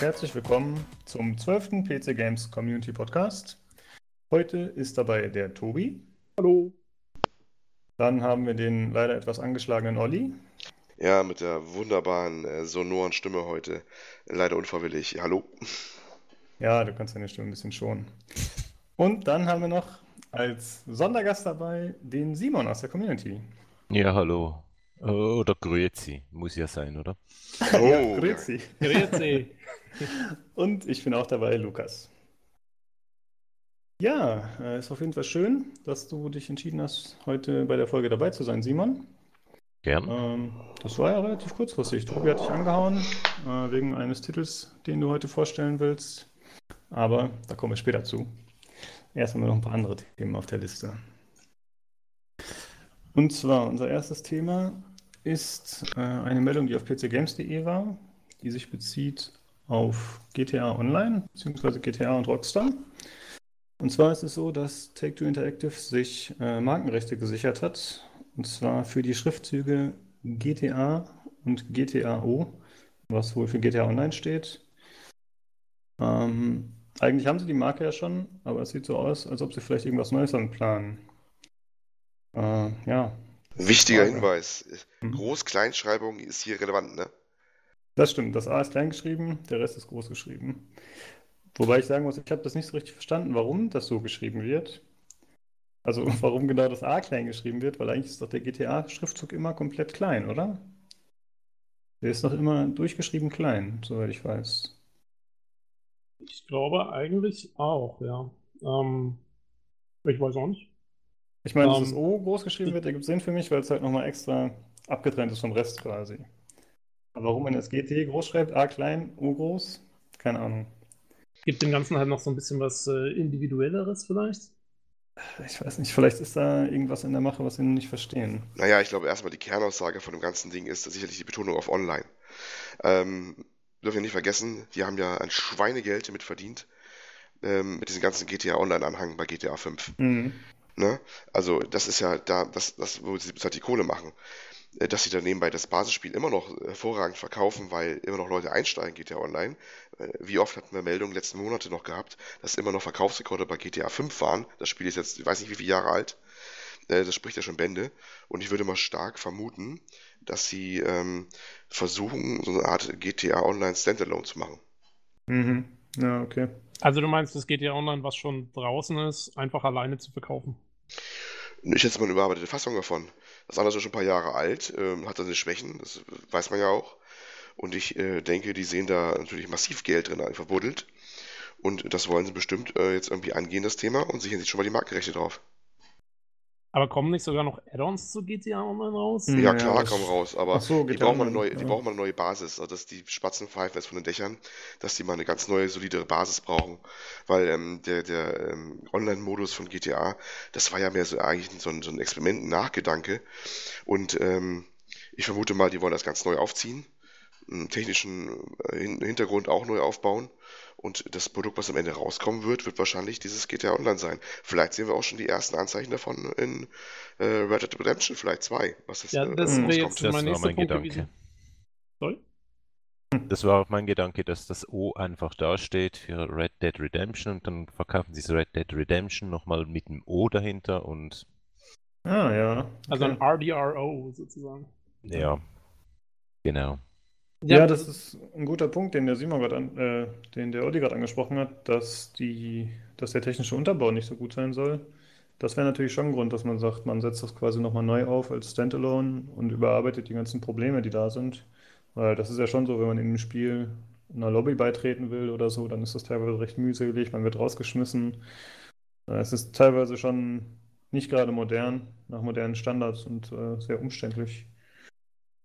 herzlich willkommen zum 12. PC Games Community Podcast. Heute ist dabei der Tobi. Hallo. Dann haben wir den leider etwas angeschlagenen Olli. Ja, mit der wunderbaren, äh, sonoren Stimme heute. Leider unfreiwillig. Hallo. Ja, du kannst deine Stimme ein bisschen schonen. Und dann haben wir noch als Sondergast dabei den Simon aus der Community. Ja, hallo. Äh, Oder Grüezi, muss ja sein, oder? Oh, ja, grüezi. Grüezi. Und ich bin auch dabei, Lukas. Ja, äh, ist auf jeden Fall schön, dass du dich entschieden hast, heute bei der Folge dabei zu sein, Simon. Gern. Ähm, das war ja relativ kurzfristig. Tobi hat dich angehauen, äh, wegen eines Titels, den du heute vorstellen willst. Aber da kommen wir später zu. Erst haben wir noch ein paar andere Themen auf der Liste. Und zwar, unser erstes Thema ist äh, eine Meldung, die auf pcgames.de war, die sich bezieht auf GTA Online, beziehungsweise GTA und Rockstar. Und zwar ist es so, dass Take-Two Interactive sich äh, Markenrechte gesichert hat, und zwar für die Schriftzüge GTA und GTAO, was wohl für GTA Online steht. Ähm, eigentlich haben sie die Marke ja schon, aber es sieht so aus, als ob sie vielleicht irgendwas Neues anplanen. Äh, ja, Wichtiger. Hinweis. Mhm. Groß-Kleinschreibung ist hier relevant, ne? Das stimmt, das A ist klein geschrieben, der Rest ist groß geschrieben. Wobei ich sagen muss, ich habe das nicht so richtig verstanden, warum das so geschrieben wird. Also warum genau das A klein geschrieben wird, weil eigentlich ist doch der GTA-Schriftzug immer komplett klein, oder? Der ist doch immer durchgeschrieben klein, soweit ich weiß. Ich glaube eigentlich auch, ja. Ähm, ich weiß auch nicht. Ich meine, dass Ähm, das O groß geschrieben wird, ergibt Sinn für mich, weil es halt nochmal extra abgetrennt ist vom Rest quasi. Aber warum man das GT groß schreibt, A klein, O groß, keine Ahnung. Gibt dem Ganzen halt noch so ein bisschen was äh, Individuelleres vielleicht? Ich weiß nicht, vielleicht ist da irgendwas in der Mache, was wir nicht verstehen. Naja, ich glaube erstmal die Kernaussage von dem ganzen Ding ist sicherlich die Betonung auf Online. Ähm, dürfen wir nicht vergessen, die haben ja ein Schweinegeld damit verdient, ähm, mit diesem ganzen GTA Online-Anhang bei GTA 5. Mhm. Ne? Also das ist ja da, das, das, wo sie halt die Kohle machen. Äh, Dass sie dann nebenbei das Basisspiel immer noch hervorragend verkaufen, weil immer noch Leute einsteigen, GTA Online. Äh, Wie oft hatten wir Meldungen letzten Monate noch gehabt, dass immer noch Verkaufsrekorde bei GTA 5 waren. Das Spiel ist jetzt, ich weiß nicht wie viele Jahre alt. Äh, Das spricht ja schon Bände. Und ich würde mal stark vermuten, dass sie ähm, versuchen, so eine Art GTA Online Standalone zu machen. Mhm. Ja, okay. Also du meinst, das geht ja online, was schon draußen ist, einfach alleine zu verkaufen. Ich schätze mal eine überarbeitete Fassung davon. Das andere ist schon ein paar Jahre alt, ähm, hat seine Schwächen, das weiß man ja auch. Und ich äh, denke, die sehen da natürlich massiv Geld drin verbuddelt. Und das wollen sie bestimmt äh, jetzt irgendwie angehen, das Thema, und sichern sich schon mal die Markenrechte drauf. Aber kommen nicht sogar noch Add-ons zu GTA Online raus? Ja, Ja, klar, kommen raus, aber so, die brauchen mal eine neue, die ja. brauchen mal eine neue Basis, also dass die Spatzen pfeifen jetzt von den Dächern, dass die mal eine ganz neue, solide Basis brauchen, weil ähm, der, der ähm, Online-Modus von GTA, das war ja mehr so eigentlich so ein, so ein Experiment, ein Nachgedanke und ähm, ich vermute mal, die wollen das ganz neu aufziehen, einen technischen äh, Hin- Hintergrund auch neu aufbauen und das Produkt, was am Ende rauskommen wird, wird wahrscheinlich dieses GTA Online sein. Vielleicht sehen wir auch schon die ersten Anzeichen davon in äh, Red Dead Redemption, vielleicht 2, was das Ja, äh, das wäre wäre jetzt Das mein nächster mein Punkt Gedanke. gewesen. Sorry? Das war auch mein Gedanke, dass das O einfach dasteht für Red Dead Redemption und dann verkaufen sie das Red Dead Redemption nochmal mit dem O dahinter und Ah, ja. Also okay. ein RDRO sozusagen. ja, genau. Ja, das ist ein guter Punkt, den der Simon gerade äh, den der Olli gerade angesprochen hat, dass die, dass der technische Unterbau nicht so gut sein soll. Das wäre natürlich schon ein Grund, dass man sagt, man setzt das quasi nochmal neu auf als Standalone und überarbeitet die ganzen Probleme, die da sind. Weil das ist ja schon so, wenn man in einem Spiel einer Lobby beitreten will oder so, dann ist das teilweise recht mühselig, man wird rausgeschmissen. Äh, Es ist teilweise schon nicht gerade modern, nach modernen Standards und äh, sehr umständlich.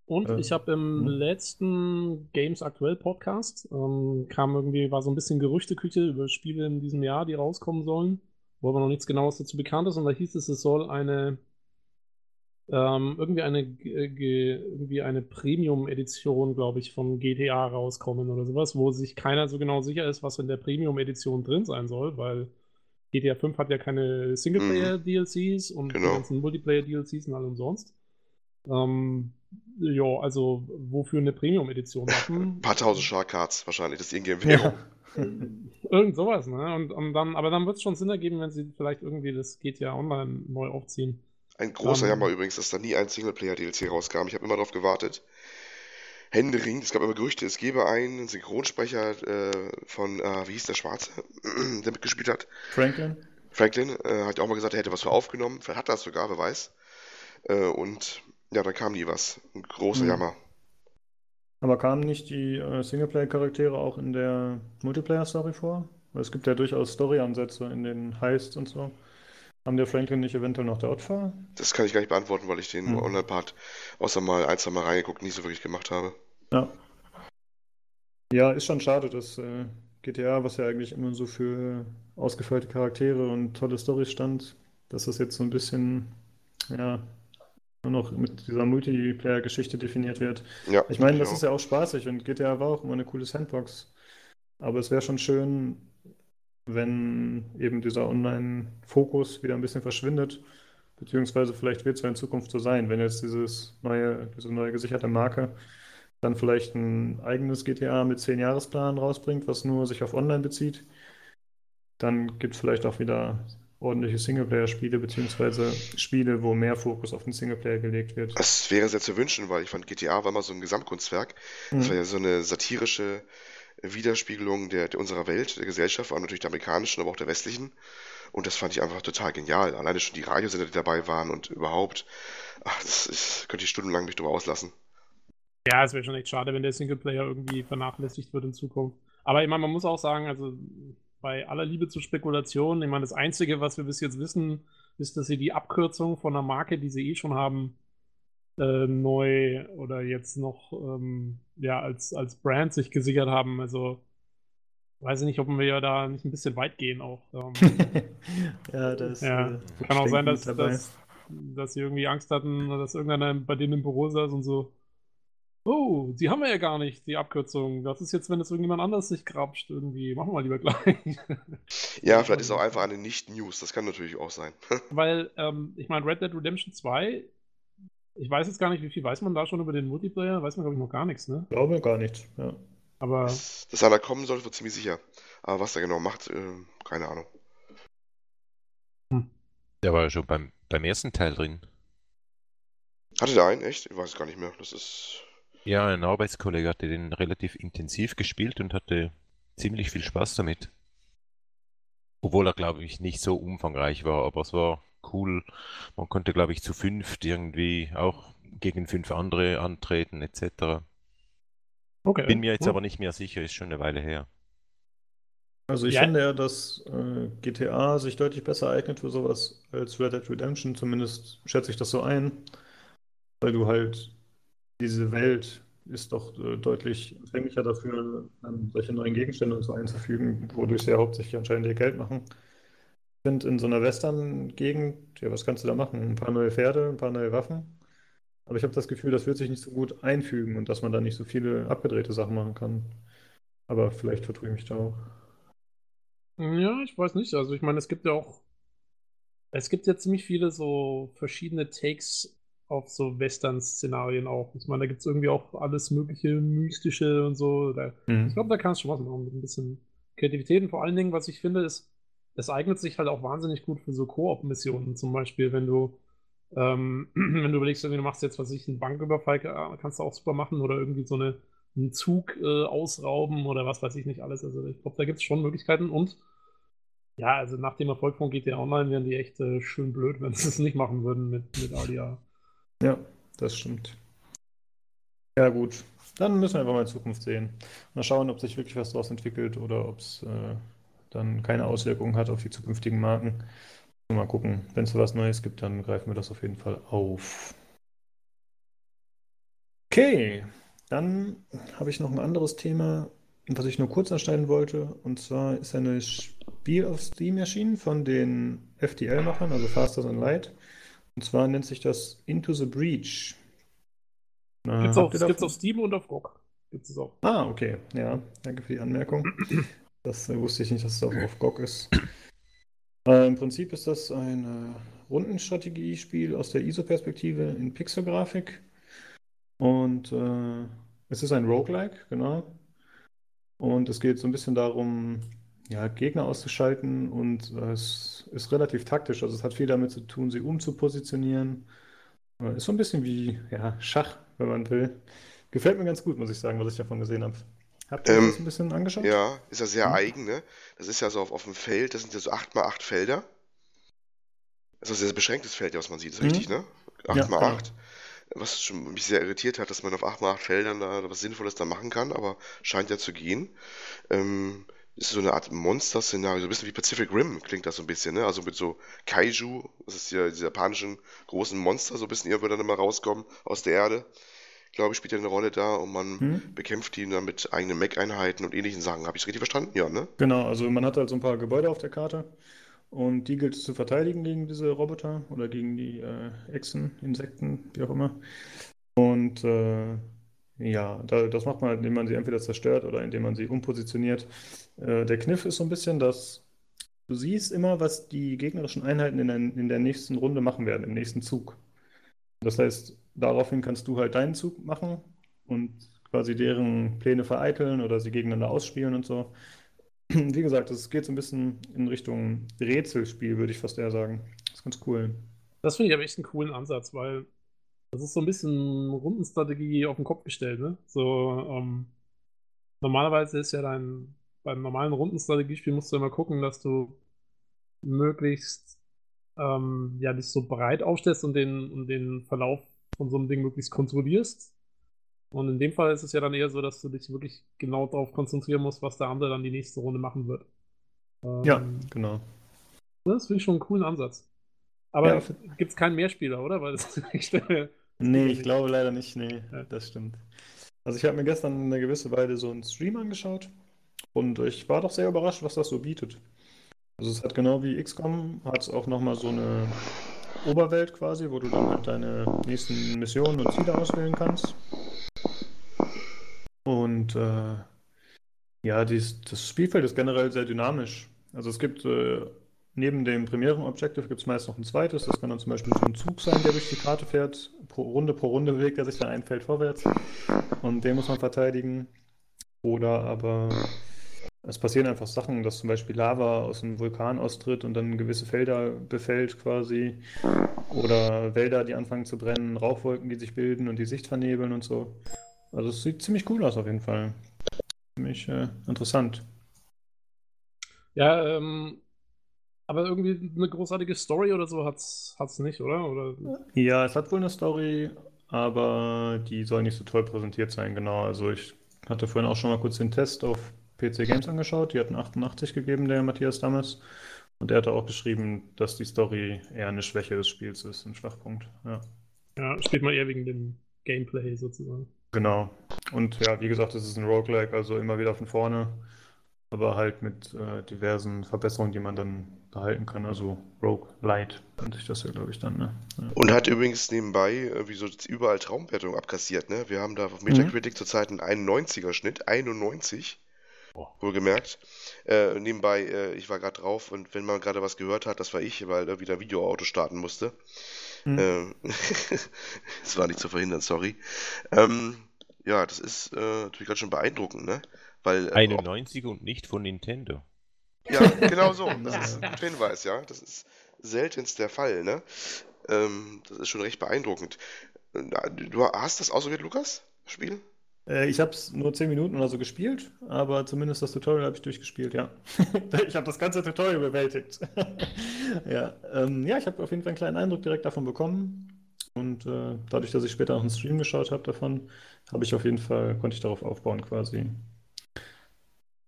Und Äh, ich habe im hm. letzten Games Aktuell Podcast ähm, kam irgendwie, war so ein bisschen Gerüchteküche über Spiele in diesem Jahr, die rauskommen sollen, wo aber noch nichts genaues dazu bekannt ist. Und da hieß es, es soll eine ähm, irgendwie eine ge- irgendwie eine Premium-Edition, glaube ich, von GTA rauskommen oder sowas, wo sich keiner so genau sicher ist, was in der Premium-Edition drin sein soll, weil GTA 5 hat ja keine Singleplayer-DLCs und die Genau. ganzen Multiplayer-DLCs sind alle umsonst. Ähm, ja, also wofür eine Premium-Edition machen? Ein paar tausend Shark-Cards wahrscheinlich, das ist Ingame-Währung. Ja. Irgend sowas, ne? Und, und dann, aber dann wird es schon Sinn ergeben, wenn sie vielleicht irgendwie das GTA Online neu aufziehen. Ein großer Ähm. Jammer übrigens, dass da nie ein Singleplayer-DLC rauskam. Ich habe immer darauf gewartet. Händering, es gab immer Gerüchte, es gäbe einen Synchronsprecher äh, von, äh, wie hieß der Schwarze, der mitgespielt hat. Franklin? Franklin äh, hat ja auch mal gesagt, er hätte was für aufgenommen. Vielleicht hat er es sogar, wer weiß. Äh, und ja, da kam nie was. Ein großer Hm. Jammer. Aber kamen nicht die äh, Singleplayer-Charaktere auch in der Multiplayer-Story vor? Weil es gibt ja durchaus Story-Ansätze in den Heists und so. Haben der Franklin nicht eventuell noch der Opfer? Das kann ich gar nicht beantworten, weil ich den Hm. Online-Part außer mal ein, zwei Mal reingeguckt nicht so wirklich gemacht habe. Ja. Ja, ist schon schade, dass äh, GTA, was ja eigentlich immer so für ausgefeilte Charaktere und tolle Storys stand, dass das jetzt so ein bisschen, ja, nur noch mit dieser Multiplayer-Geschichte definiert wird. Ja, Ich meine, das auch. ist ja auch spaßig und GTA war auch immer eine coole Sandbox. Aber es wäre schon schön, wenn eben dieser Online-Fokus wieder ein bisschen verschwindet. Beziehungsweise vielleicht wird es ja in Zukunft so sein, wenn jetzt dieses neue, diese neue gesicherte Marke dann vielleicht ein eigenes GTA mit 10-Jahresplan rausbringt, was nur sich auf Online bezieht. Dann gibt es vielleicht auch wieder ordentliche Singleplayer-Spiele, beziehungsweise Spiele, wo mehr Fokus auf den Singleplayer gelegt wird. Das wäre sehr zu wünschen, weil ich fand, GTA war immer so ein Gesamtkunstwerk. Das Mhm. war ja so eine satirische Widerspiegelung der, der unserer Welt, der Gesellschaft, vor allem natürlich der amerikanischen, aber auch der westlichen. Und das fand ich einfach total genial. Alleine schon die Radiosender, die dabei waren und überhaupt. Ach, das ist, könnte ich stundenlang mich drüber auslassen. Ja, es wäre schon echt schade, wenn der Singleplayer irgendwie vernachlässigt wird in Zukunft. Aber ich meine, man muss auch sagen, also bei aller Liebe zu Spekulationen, ich meine, das Einzige, was wir bis jetzt wissen, ist, dass sie die Abkürzung von einer Marke, die sie eh schon haben, äh, neu oder jetzt noch ähm, ja, als, als Brand sich gesichert haben. Also weiß ich nicht, ob wir ja da nicht ein bisschen weit gehen auch. Ähm, Ja, das Ja, äh, kann auch sein, dass, dass, dass sie irgendwie Angst hatten, dass irgendeiner bei denen im Büro saß und so, oh, die haben wir ja gar nicht, die Abkürzung. Das ist jetzt, wenn es irgendjemand anders sich grapscht, irgendwie. Machen wir lieber gleich. Ja, vielleicht ist auch einfach eine Nicht-News. Das kann natürlich auch sein. Weil, ähm, ich meine, Red Dead Redemption 2, ich weiß jetzt gar nicht, wie viel weiß man da schon über den Multiplayer? Weiß man, glaube ich, noch gar nichts, ne? Ich glaube gar nicht. Ja. Aber Dass, einer kommen soll, wird ziemlich sicher. Aber was er genau macht, äh, keine Ahnung. Der war ja schon beim, beim ersten Teil drin. Hatte der einen? Echt? Ich weiß es gar nicht mehr. Das ist. Ja, ein Arbeitskollege hatte den relativ intensiv gespielt und hatte ziemlich viel Spaß damit. Obwohl er, glaube ich, nicht so umfangreich war, aber es war cool. Man konnte, glaube ich, zu fünft irgendwie auch gegen fünf andere antreten, etc. okay. Bin mir jetzt cool. aber nicht mehr sicher, ist schon eine Weile her. Also ich Ja. finde ja, dass äh, GTA sich deutlich besser eignet für sowas als Red Dead Redemption. Zumindest schätze ich das so ein. Weil du halt diese Welt ist doch äh, deutlich empfänglicher dafür, ähm, solche neuen Gegenstände und so einzufügen, wodurch sie ja hauptsächlich anscheinend ihr Geld machen. Ich finde, in so einer Western-Gegend, ja, was kannst du da machen? Ein paar neue Pferde, ein paar neue Waffen. Aber ich habe das Gefühl, das wird sich nicht so gut einfügen und dass man da nicht so viele abgedrehte Sachen machen kann. Aber vielleicht vertue ich mich da auch. Ja, ich weiß nicht. Also ich meine, es gibt ja auch, es gibt ja ziemlich viele so verschiedene Takes auf so Western-Szenarien auch. Ich meine, da gibt es irgendwie auch alles mögliche Mystische und so. Da, Mhm. ich glaube, da kannst du schon was machen mit ein bisschen Kreativität. Und vor allen Dingen, was ich finde, ist, es eignet sich halt auch wahnsinnig gut für so Koop-Missionen. Zum Beispiel, wenn du, ähm, wenn du überlegst, du machst jetzt, was ich, einen Banküberfall, kannst du auch super machen oder irgendwie so eine, einen Zug äh, ausrauben oder was weiß ich nicht alles. Also ich glaube, da gibt es schon Möglichkeiten und ja, also nach dem Erfolg von GTA Online wären die echt äh, schön blöd, wenn sie es nicht machen würden mit, mit ADA. Ja, das stimmt. Ja, gut. Dann müssen wir einfach mal in Zukunft sehen. Mal schauen, ob sich wirklich was daraus entwickelt oder ob es äh, dann keine Auswirkungen hat auf die zukünftigen Marken. Mal gucken. Wenn es was Neues gibt, dann greifen wir das auf jeden Fall auf. Okay, dann habe ich noch ein anderes Thema, was ich nur kurz anschneiden wollte. Und zwar ist ein neues Spiel auf Steam erschienen von den FTL-Machern, also Faster Than Light. Und zwar nennt sich das Into the Breach. Na, Gibt's auf, gibt's auf Steam und auf GOG. Gibt es auch. Ah, okay. Ja, danke für die Anmerkung. Das äh, wusste ich nicht, dass es auch auf GOG ist. Äh, Im Prinzip ist das ein äh, Rundenstrategiespiel aus der ISO-Perspektive in Pixelgrafik. Und äh, es ist ein Roguelike, genau. Und es geht so ein bisschen darum, ja, Gegner auszuschalten und äh, es ist relativ taktisch. Also es hat viel damit zu tun, sie umzupositionieren. Äh, ist so ein bisschen wie ja, Schach, wenn man will. Gefällt mir ganz gut, muss ich sagen, was ich davon gesehen habe. Habt ihr Ähm, das ein bisschen angeschaut? Ja, ist ja sehr Hm? eigen, ne? Das ist ja so auf, auf dem Feld, das sind ja so 8x8 Felder. Das ist ein sehr beschränktes Feld, ja, was man sieht, ist Mhm. richtig, ne? Ja, 8x8. Was schon mich sehr irritiert hat, dass man auf 8x8 Feldern da was Sinnvolles da machen kann, aber scheint ja zu gehen. Ähm, ist so eine Art Monster-Szenario, so ein bisschen wie Pacific Rim klingt das so ein bisschen, ne? Also mit so Kaiju, das ist ja diese japanischen großen Monster, so ein bisschen irgendwann dann immer rauskommen aus der Erde. Glaube ich, spielt ja eine Rolle da und man Hm? bekämpft die dann mit eigenen Mech-Einheiten und ähnlichen Sachen. Habe ich es richtig verstanden? Ja, ne? Genau, also man hat halt so ein paar Gebäude auf der Karte und die gilt es zu verteidigen gegen diese Roboter oder gegen die äh, Echsen, Insekten, wie auch immer. Und äh, ja, da, das macht man halt, indem man sie entweder zerstört oder indem man sie umpositioniert. Äh, der Kniff ist so ein bisschen, dass du siehst immer, was die gegnerischen Einheiten in der, in der nächsten Runde machen werden, im nächsten Zug. Das heißt, daraufhin kannst du halt deinen Zug machen und quasi deren Pläne vereiteln oder sie gegeneinander ausspielen und so. Wie gesagt, es geht so ein bisschen in Richtung Rätselspiel, würde ich fast eher sagen. Das ist ganz cool. Das finde ich aber echt einen coolen Ansatz, weil das ist so ein bisschen Rundenstrategie auf den Kopf gestellt, ne? So, ähm, normalerweise ist ja dein, beim normalen Rundenstrategiespiel musst du immer gucken, dass du möglichst ähm, ja, dich so breit aufstellst und den, und den Verlauf von so einem Ding möglichst kontrollierst. Und in dem Fall ist es ja dann eher so, dass du dich wirklich genau darauf konzentrieren musst, was der andere dann die nächste Runde machen wird. Ja, Ähm, genau. das finde ich schon einen coolen Ansatz. Aber Ja, gibt es keinen Mehrspieler, oder? Weil das ist echt, äh, Nee, ich glaube leider nicht. Nee, Ja. das stimmt. Also ich habe mir gestern eine gewisse Weile so einen Stream angeschaut und ich war doch sehr überrascht, was das so bietet. Also es hat genau wie XCOM, hat es auch nochmal so eine Oberwelt quasi, wo du dann halt deine nächsten Missionen und Ziele auswählen kannst. Und äh, ja, dies, das Spielfeld ist generell sehr dynamisch. Also es gibt äh, neben dem primären Objective gibt es meist noch ein zweites. Das kann dann zum Beispiel so ein Zug sein, der durch die Karte fährt. Pro Runde pro Runde bewegt er sich dann ein Feld vorwärts. Und den muss man verteidigen. Oder aber es passieren einfach Sachen, dass zum Beispiel Lava aus einem Vulkan austritt und dann gewisse Felder befällt quasi. Oder Wälder, die anfangen zu brennen, Rauchwolken, die sich bilden und die Sicht vernebeln und so. Also es sieht ziemlich cool aus auf jeden Fall. Ziemlich äh, interessant. ja, ähm, aber irgendwie eine großartige Story oder so hat's, hat's nicht, oder? Oder Ja, es hat wohl eine Story, aber die soll nicht so toll präsentiert sein, genau. Also ich hatte vorhin auch schon mal kurz den Test auf PC Games angeschaut. Die hatten 88 gegeben, der Matthias Dammes. Und er hatte auch geschrieben, dass die Story eher eine Schwäche des Spiels ist, ein Schwachpunkt. Ja, ja, spielt man eher wegen dem Gameplay sozusagen. genau. Und ja, wie gesagt, es ist ein Roguelike, also immer wieder von vorne, aber halt mit äh, diversen Verbesserungen, die man dann behalten kann. Also Roguelite nennt sich das ja, glaube ich, dann, ne? Ja. Und hat übrigens nebenbei äh, wie so überall Traumwertung abkassiert, ne? Wir haben da auf Metacritic zurzeit einen 91er Schnitt, 91. Boah. Wohlgemerkt. Äh, nebenbei, äh, ich war gerade drauf und wenn man gerade was gehört hat, das war ich, weil er wieder Videoauto starten musste. Hm. Ähm, das war nicht zu verhindern, sorry. Ähm, ja, das ist äh, natürlich ganz schön beeindruckend, ne? Weil, äh, ob, 91 und nicht von Nintendo. Ja, genau so. Das ist ein guter Hinweis, ja. Das ist seltenst der Fall, ne? Ähm, das ist schon recht beeindruckend. Du hast das ausprobiert, Lukas? das Spiel? Äh, ich habe es nur 10 Minuten oder so gespielt, aber zumindest das Tutorial habe ich durchgespielt, ja. Ich habe das ganze Tutorial bewältigt. Ja, ähm, ja, ich habe auf jeden Fall einen kleinen Eindruck direkt davon bekommen. Und äh, dadurch, dass ich später noch einen Stream geschaut habe davon, habe ich auf jeden Fall, konnte ich darauf aufbauen quasi.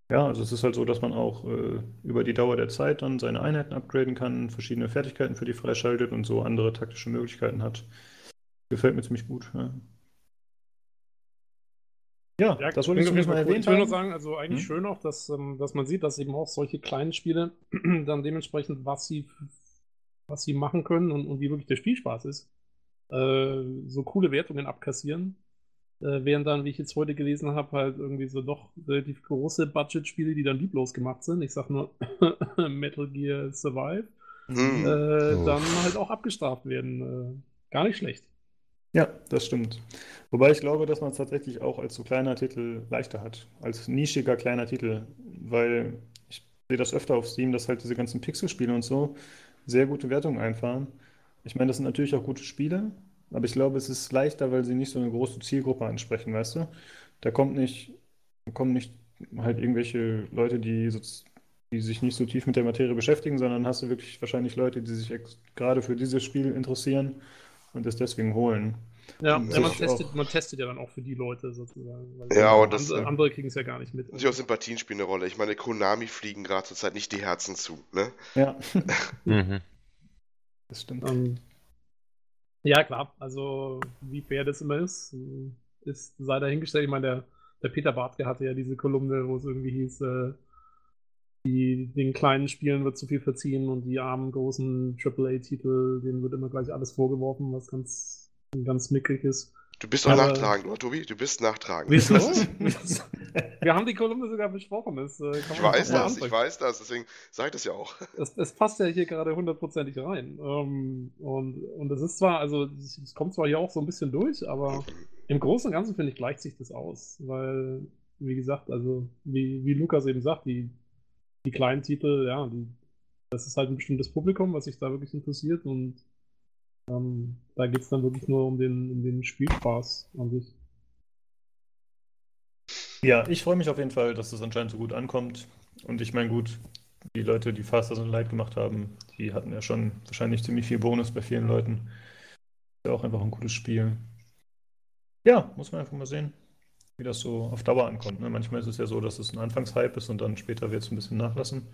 Ja, also es ist halt so, dass man auch äh, über die Dauer der Zeit dann seine Einheiten upgraden kann, verschiedene Fertigkeiten für die freischaltet und so andere taktische Möglichkeiten hat. Gefällt mir ziemlich gut. Ja, ja Ja, das wollte ich zumindest mal Fall cool. erwähnt Ich will nur sagen, also eigentlich Hm? schön auch, dass, ähm, dass man sieht, dass eben auch solche kleinen Spiele dann dementsprechend, was sie, was sie machen können und, und wie wirklich der Spielspaß ist, äh, so coole Wertungen abkassieren. Äh, während dann, wie ich jetzt heute gelesen habe, halt irgendwie so doch relativ große Budgetspiele, die dann lieblos gemacht sind. Ich sag nur Metal Gear Survive, Hm. äh, Oh. dann halt auch abgestraft werden. Äh, gar nicht schlecht. Ja, das stimmt. Wobei ich glaube, dass man es tatsächlich auch als so kleiner Titel leichter hat. Als nischiger kleiner Titel. Weil ich sehe das öfter auf Steam, dass halt diese ganzen Pixel-Spiele und so sehr gute Wertungen einfahren. Ich meine, das sind natürlich auch gute Spiele, aber ich glaube, es ist leichter, weil sie nicht so eine große Zielgruppe ansprechen, weißt du? Da kommt nicht, kommen nicht halt irgendwelche Leute, die, so, die sich nicht so tief mit der Materie beschäftigen, sondern hast du wirklich wahrscheinlich Leute, die sich gerade für dieses Spiel interessieren und es deswegen holen. Ja, ja man, testet, auch- man testet ja dann auch für die Leute sozusagen. weil Ja, und das, andere, äh, andere kriegen es ja gar nicht mit. Natürlich auch Sympathien spielen eine Rolle. Ich meine, Konami fliegen gerade zurzeit nicht die Herzen zu. Ne? Ja, Mhm. das stimmt. Ähm, ja, klar. Also, wie fair das immer ist, ist sei dahingestellt. Ich meine, der, der Peter Bartke hatte ja diese Kolumne, wo es irgendwie hieß, äh, die, den kleinen Spielen wird zu viel verziehen und die armen, großen AAA-Titel, denen wird immer gleich alles vorgeworfen, was ganz, ganz mickrig ist. Du bist doch Aber- nachtragend, oder Tobi? Du bist nachtragend. Wieso? Das Wir haben die Kolumne sogar besprochen. Das, äh, kann Ich weiß das, ich anbringen. weiß das, deswegen sage ich das ja auch. Es, es passt ja hier gerade hundertprozentig rein. Ähm, und, und es ist zwar, also es es kommt zwar hier auch so ein bisschen durch, aber im Großen und Ganzen finde ich, gleicht sich das aus. Weil, wie gesagt, also wie, wie Lukas eben sagt, die, die kleinen Titel, ja, die, das ist halt ein bestimmtes Publikum, was sich da wirklich interessiert und ähm, da geht es dann wirklich nur um den, um den Spielspaß an sich. Ja, ich freue mich auf jeden Fall, dass das anscheinend so gut ankommt. Und ich meine, gut, die Leute, die Faster Than Light gemacht haben, die hatten ja schon wahrscheinlich ziemlich viel Bonus bei vielen Leuten. Ist ja auch einfach ein gutes Spiel. Ja, muss man einfach mal sehen, wie das so auf Dauer ankommt. Ne? Manchmal ist es ja so, dass es ein Anfangshype ist und dann später wird es ein bisschen nachlassen.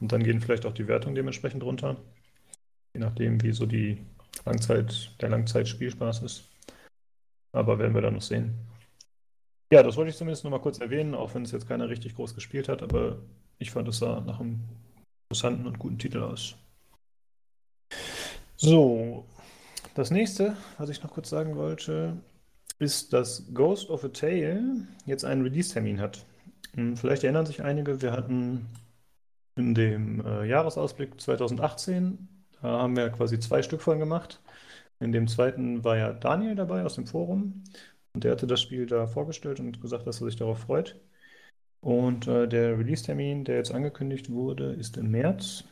Und dann gehen vielleicht auch die Wertungen dementsprechend runter. Je nachdem, wie so die Langzeit, der Langzeitspielspaß ist. Aber werden wir dann noch sehen. Ja, das wollte ich zumindest noch mal kurz erwähnen, auch wenn es jetzt keiner richtig groß gespielt hat, aber ich fand es sah nach einem interessanten und guten Titel aus. So, das nächste, was ich noch kurz sagen wollte, ist, dass Ghost of a Tale jetzt einen Release-Termin hat. Hm, Vielleicht erinnern sich einige, wir hatten in dem äh, Jahresausblick 2018, da haben wir quasi zwei Stück von gemacht. In dem zweiten war ja Daniel dabei aus dem Forum. Und der hatte das Spiel da vorgestellt und gesagt, dass er sich darauf freut. Und äh, der Release-Termin, der jetzt angekündigt wurde, ist im März.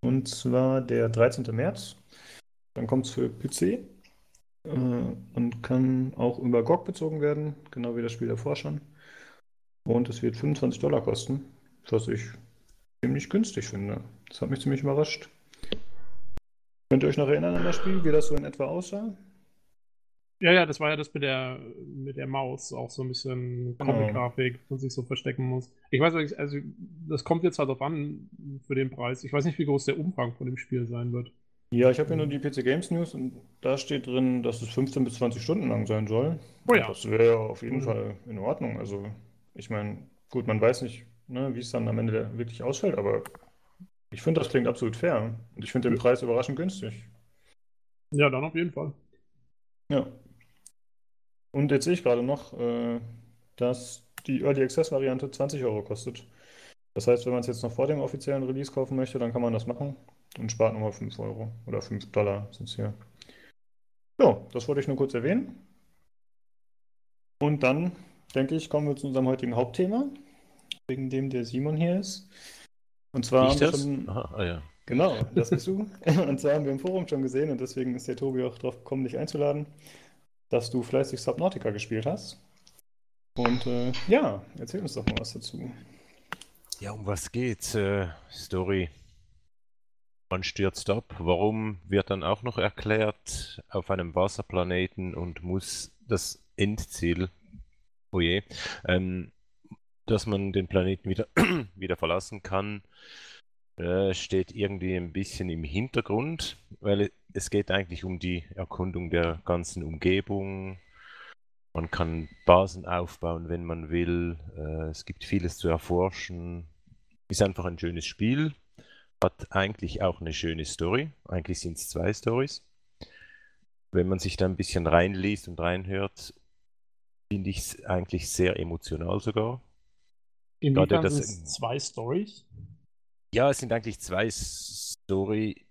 Und zwar der 13. März. Dann kommt es für PC äh, und kann auch über GOG bezogen werden, genau wie das Spiel davor schon. Und es wird 25 Dollar kosten, was ich ziemlich günstig finde. Das hat mich ziemlich überrascht. Könnt ihr euch noch erinnern an das Spiel, wie das so in etwa aussah? Ja, ja, das war ja das mit der, mit der Maus, auch so ein bisschen Genau. Comic-Grafik, wo man sich so verstecken muss. Ich weiß nicht, also das kommt jetzt halt drauf an für den Preis. Ich weiß nicht, wie groß der Umfang von dem Spiel sein wird. Ja, ich habe hier nur die PC Games News und da steht drin, dass es 15 bis 20 Stunden lang sein soll. Oh ja. Das wäre auf jeden Mhm. Fall in Ordnung. Also, ich meine, gut, man weiß nicht, ne, wie es dann am Ende wirklich ausfällt, aber ich finde, das klingt absolut fair. Und ich finde den Preis überraschend günstig. Ja, dann auf jeden Fall. Ja. Und jetzt sehe ich gerade noch, äh, dass die Early Access Variante 20 Euro kostet. Das heißt, wenn man es jetzt noch vor dem offiziellen Release kaufen möchte, dann kann man das machen und spart nochmal 5 Euro oder 5 Dollar sind es hier. Ja, das wollte ich nur kurz erwähnen. Und dann, denke ich, kommen wir zu unserem heutigen Hauptthema, wegen dem der Simon hier ist. Und zwar Ich haben wir das? schon, Aha, ah, ja. Genau, das bist du. Und zwar haben wir im Forum schon gesehen und deswegen ist der Tobi auch drauf gekommen, dich einzuladen, dass du fleißig Subnautica gespielt hast. Und äh, ja, erzähl uns doch mal was dazu. Ja, um was geht's? Äh, Story. Man stürzt ab. Warum wird dann auch noch erklärt auf einem Wasserplaneten und muss das Endziel, oh je, ähm, dass man den Planeten wieder, wieder verlassen kann, äh, steht irgendwie ein bisschen im Hintergrund, weil es geht eigentlich um die Erkundung der ganzen Umgebung. Man kann Basen aufbauen, wenn man will. Äh, es gibt vieles zu erforschen. Ist einfach ein schönes Spiel. Hat eigentlich auch eine schöne Story. Eigentlich sind es zwei Stories. Wenn man sich da ein bisschen reinliest und reinhört, finde ich es eigentlich sehr emotional sogar. Inwiefern das- sind es zwei Stories? Ja, es sind eigentlich zwei Story.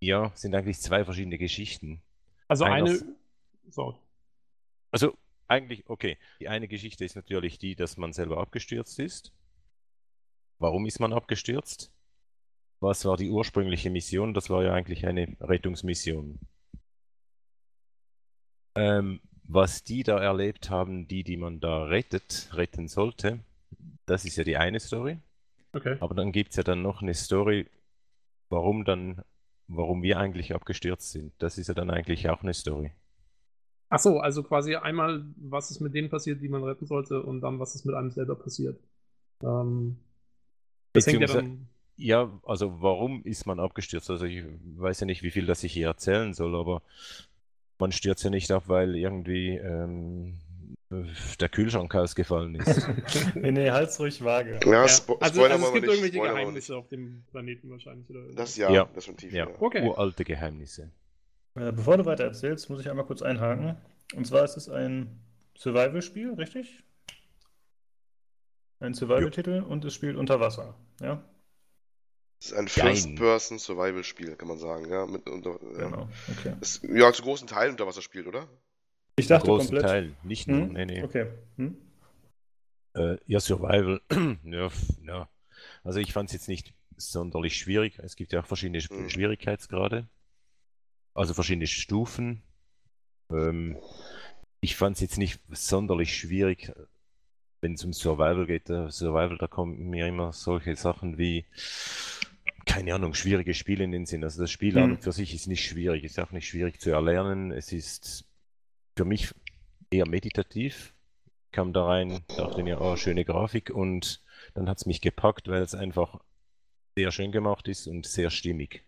Ja, es sind eigentlich zwei verschiedene Geschichten. Also Einer eine, Sword. Also eigentlich, okay. Die eine Geschichte ist natürlich die, dass man selber abgestürzt ist. Warum ist man abgestürzt? Was war die ursprüngliche Mission? Das war ja eigentlich eine Rettungsmission. Ähm, was die da erlebt haben, die, die man da rettet, retten sollte, das ist ja die eine Story. Okay. Aber dann gibt es ja dann noch eine Story, warum dann, warum wir eigentlich abgestürzt sind. Das ist ja dann eigentlich auch eine Story. Ach so, also quasi einmal, was ist mit denen passiert, die man retten sollte, und dann, was ist mit einem selber passiert. Ähm, das hängt ja dann. Ja, also warum ist man abgestürzt? Also ich weiß ja nicht, wie viel das ich hier erzählen soll, aber man stürzt ja nicht ab, weil irgendwie ähm, der Kühlschrank ausgefallen ist. Nee, nee, halt's ruhig vage. Ja, Ja. Spo Also, Spoiler also es gibt nicht, irgendwelche Spoiler Geheimnisse auf dem Planeten wahrscheinlich. Oder. Das ja, Ja. definitiv. Ja. Ja. Okay. Uralte Geheimnisse. Äh, bevor du weiter erzählst, muss ich einmal kurz einhaken. Und zwar ist es ein Survival-Spiel, richtig? Ein Survival-Titel und es spielt unter Wasser. Ja, Es ist ein. First-Person-Survival-Spiel, kann man sagen. Ja, mit, unter, genau. Okay. Es, ja, zu großen Teilen unter Wasser spielt, oder? Ich dachte großen komplett. Teil, nicht nur. Hm? Nee, nee. Okay. Hm? Äh, ja, Survival. ja, ja. Also ich fand es jetzt nicht sonderlich schwierig. Es gibt ja auch verschiedene Sch- Mhm. Schwierigkeitsgrade. Also verschiedene Stufen. Ähm, ich fand es jetzt nicht sonderlich schwierig, wenn es um Survival geht. Äh, Survival, da kommen mir immer solche Sachen wie, keine Ahnung, schwierige Spiele in den Sinn. Also das Spiel an und für sich ist nicht schwierig. Ist auch nicht schwierig zu erlernen. Es ist für mich eher meditativ kam da rein, dachte mir, oh, schöne Grafik und dann hat es mich gepackt, weil es einfach sehr schön gemacht ist und sehr stimmig.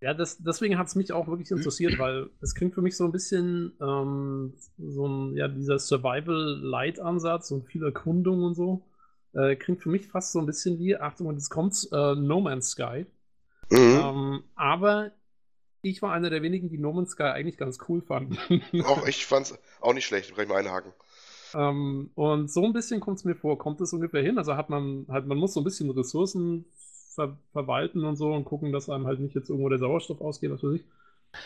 Ja, das, deswegen hat es mich auch wirklich interessiert, weil es klingt für mich so ein bisschen ähm, so ein, ja, dieser Survival-Light-Ansatz und viel Erkundung und so. Äh, klingt für mich fast so ein bisschen wie, Achtung, und jetzt kommt's, äh, No Man's Sky. Mhm. Ähm, aber ich war einer der wenigen, die No Man's Sky eigentlich ganz cool fanden. Auch ich fand's auch nicht schlecht, kann ich mal einhaken. Ähm, und so ein bisschen kommt es mir vor, kommt es ungefähr hin. Also hat man halt, man muss so ein bisschen Ressourcen ver verwalten und so und gucken, dass einem halt nicht jetzt irgendwo der Sauerstoff ausgeht, was weiß ich.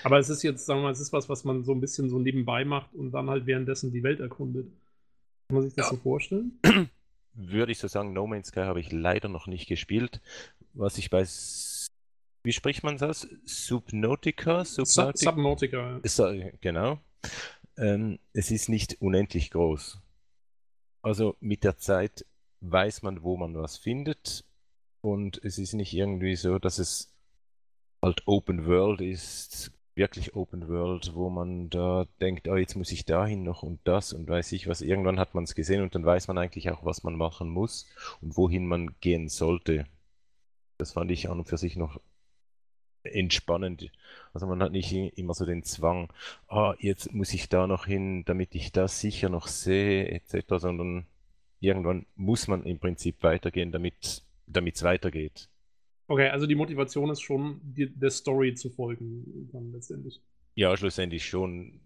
Aber es ist jetzt, sagen wir mal, es ist was, was man so ein bisschen so nebenbei macht und dann halt währenddessen die Welt erkundet. Kann man sich das Ja. so vorstellen? Würde ich so sagen, No Man's Sky habe ich leider noch nicht gespielt. Was ich bei, wie spricht man das? Subnautica? Sub Subnautica? Subnautica. ja. Ist, genau. Ähm, es ist nicht unendlich groß. Also mit der Zeit weiß man, wo man was findet. Und es ist nicht irgendwie so, dass es halt Open World ist, wirklich Open World, wo man da denkt, oh, jetzt muss ich dahin noch und das und weiß ich was. Irgendwann hat man es gesehen und dann weiß man eigentlich auch, was man machen muss und wohin man gehen sollte. Das fand ich an und für sich noch entspannend. Also man hat nicht immer so den Zwang, ah, jetzt muss ich da noch hin, damit ich das sicher noch sehe, etc., sondern irgendwann muss man im Prinzip weitergehen, damit es weitergeht. Okay, also die Motivation ist schon, die, der Story zu folgen, dann letztendlich. Ja, schlussendlich schon.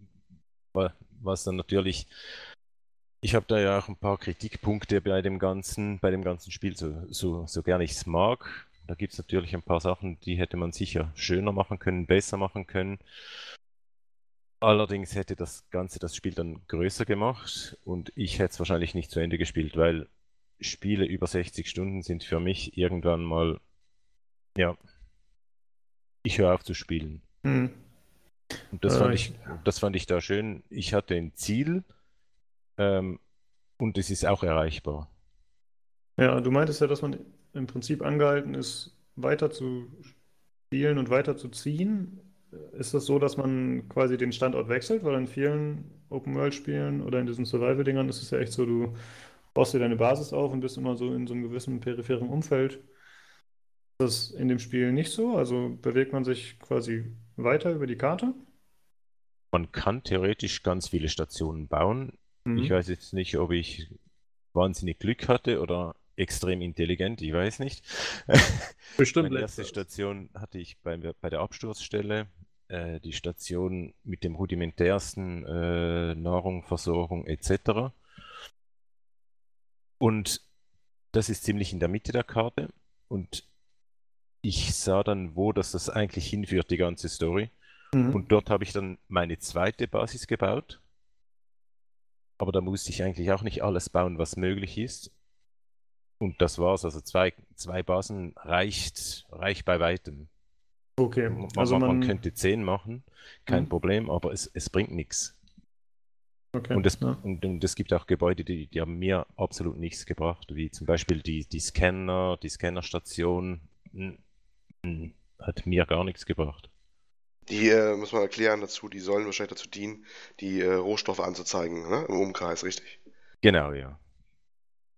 Wa- Was dann natürlich, ich habe da ja auch ein paar Kritikpunkte bei dem ganzen, bei dem ganzen Spiel, so, so, so gern ich es mag. Da gibt es natürlich ein paar Sachen, die hätte man sicher schöner machen können, besser machen können. Allerdings hätte das Ganze das Spiel dann größer gemacht und ich hätte es wahrscheinlich nicht zu Ende gespielt, weil Spiele über 60 Stunden sind für mich irgendwann mal, ja, ich höre auf zu spielen. Hm. Und das Äh, fand ich- ich, das fand ich da schön. Ich hatte ein Ziel ähm, und es ist auch erreichbar. Ja, du meintest ja, dass man im Prinzip angehalten ist, weiter zu spielen und weiter zu ziehen. Ist das so, dass man quasi den Standort wechselt? Weil in vielen Open-World-Spielen oder in diesen Survival-Dingern ist es ja echt so, du baust dir deine Basis auf und bist immer so in so einem gewissen peripheren Umfeld. Ist das in dem Spiel nicht so? Also bewegt man sich quasi weiter über die Karte? Man kann theoretisch ganz viele Stationen bauen. Mhm. Ich weiß jetzt nicht, ob ich wahnsinnig Glück hatte oder extrem intelligent, ich weiß nicht. Bestimmt Meine erste. Station hatte ich bei, bei der Absturzstelle. Äh, die Station mit dem rudimentärsten äh, Nahrung, Versorgung etc. Und das ist ziemlich in der Mitte der Karte. Und ich sah dann, wo das, das eigentlich hinführt, die ganze Story. Mhm. Und dort habe ich dann meine zweite Basis gebaut. Aber da musste ich eigentlich auch nicht alles bauen, was möglich ist. Und das war's. Also zwei, zwei Basen reicht, reicht bei weitem. Okay. Also man, man könnte zehn machen, kein mhm. Problem, aber es, es bringt nichts. Okay, und, es, ja. und, und, es gibt auch Gebäude, die, die haben mir absolut nichts gebracht, wie zum Beispiel die, die Scanner, die Scannerstation, hat mir gar nichts gebracht. Die äh, muss man erklären dazu, die sollen wahrscheinlich dazu dienen, die äh, Rohstoffe anzuzeigen, ne? im Umkreis, richtig? Genau, ja.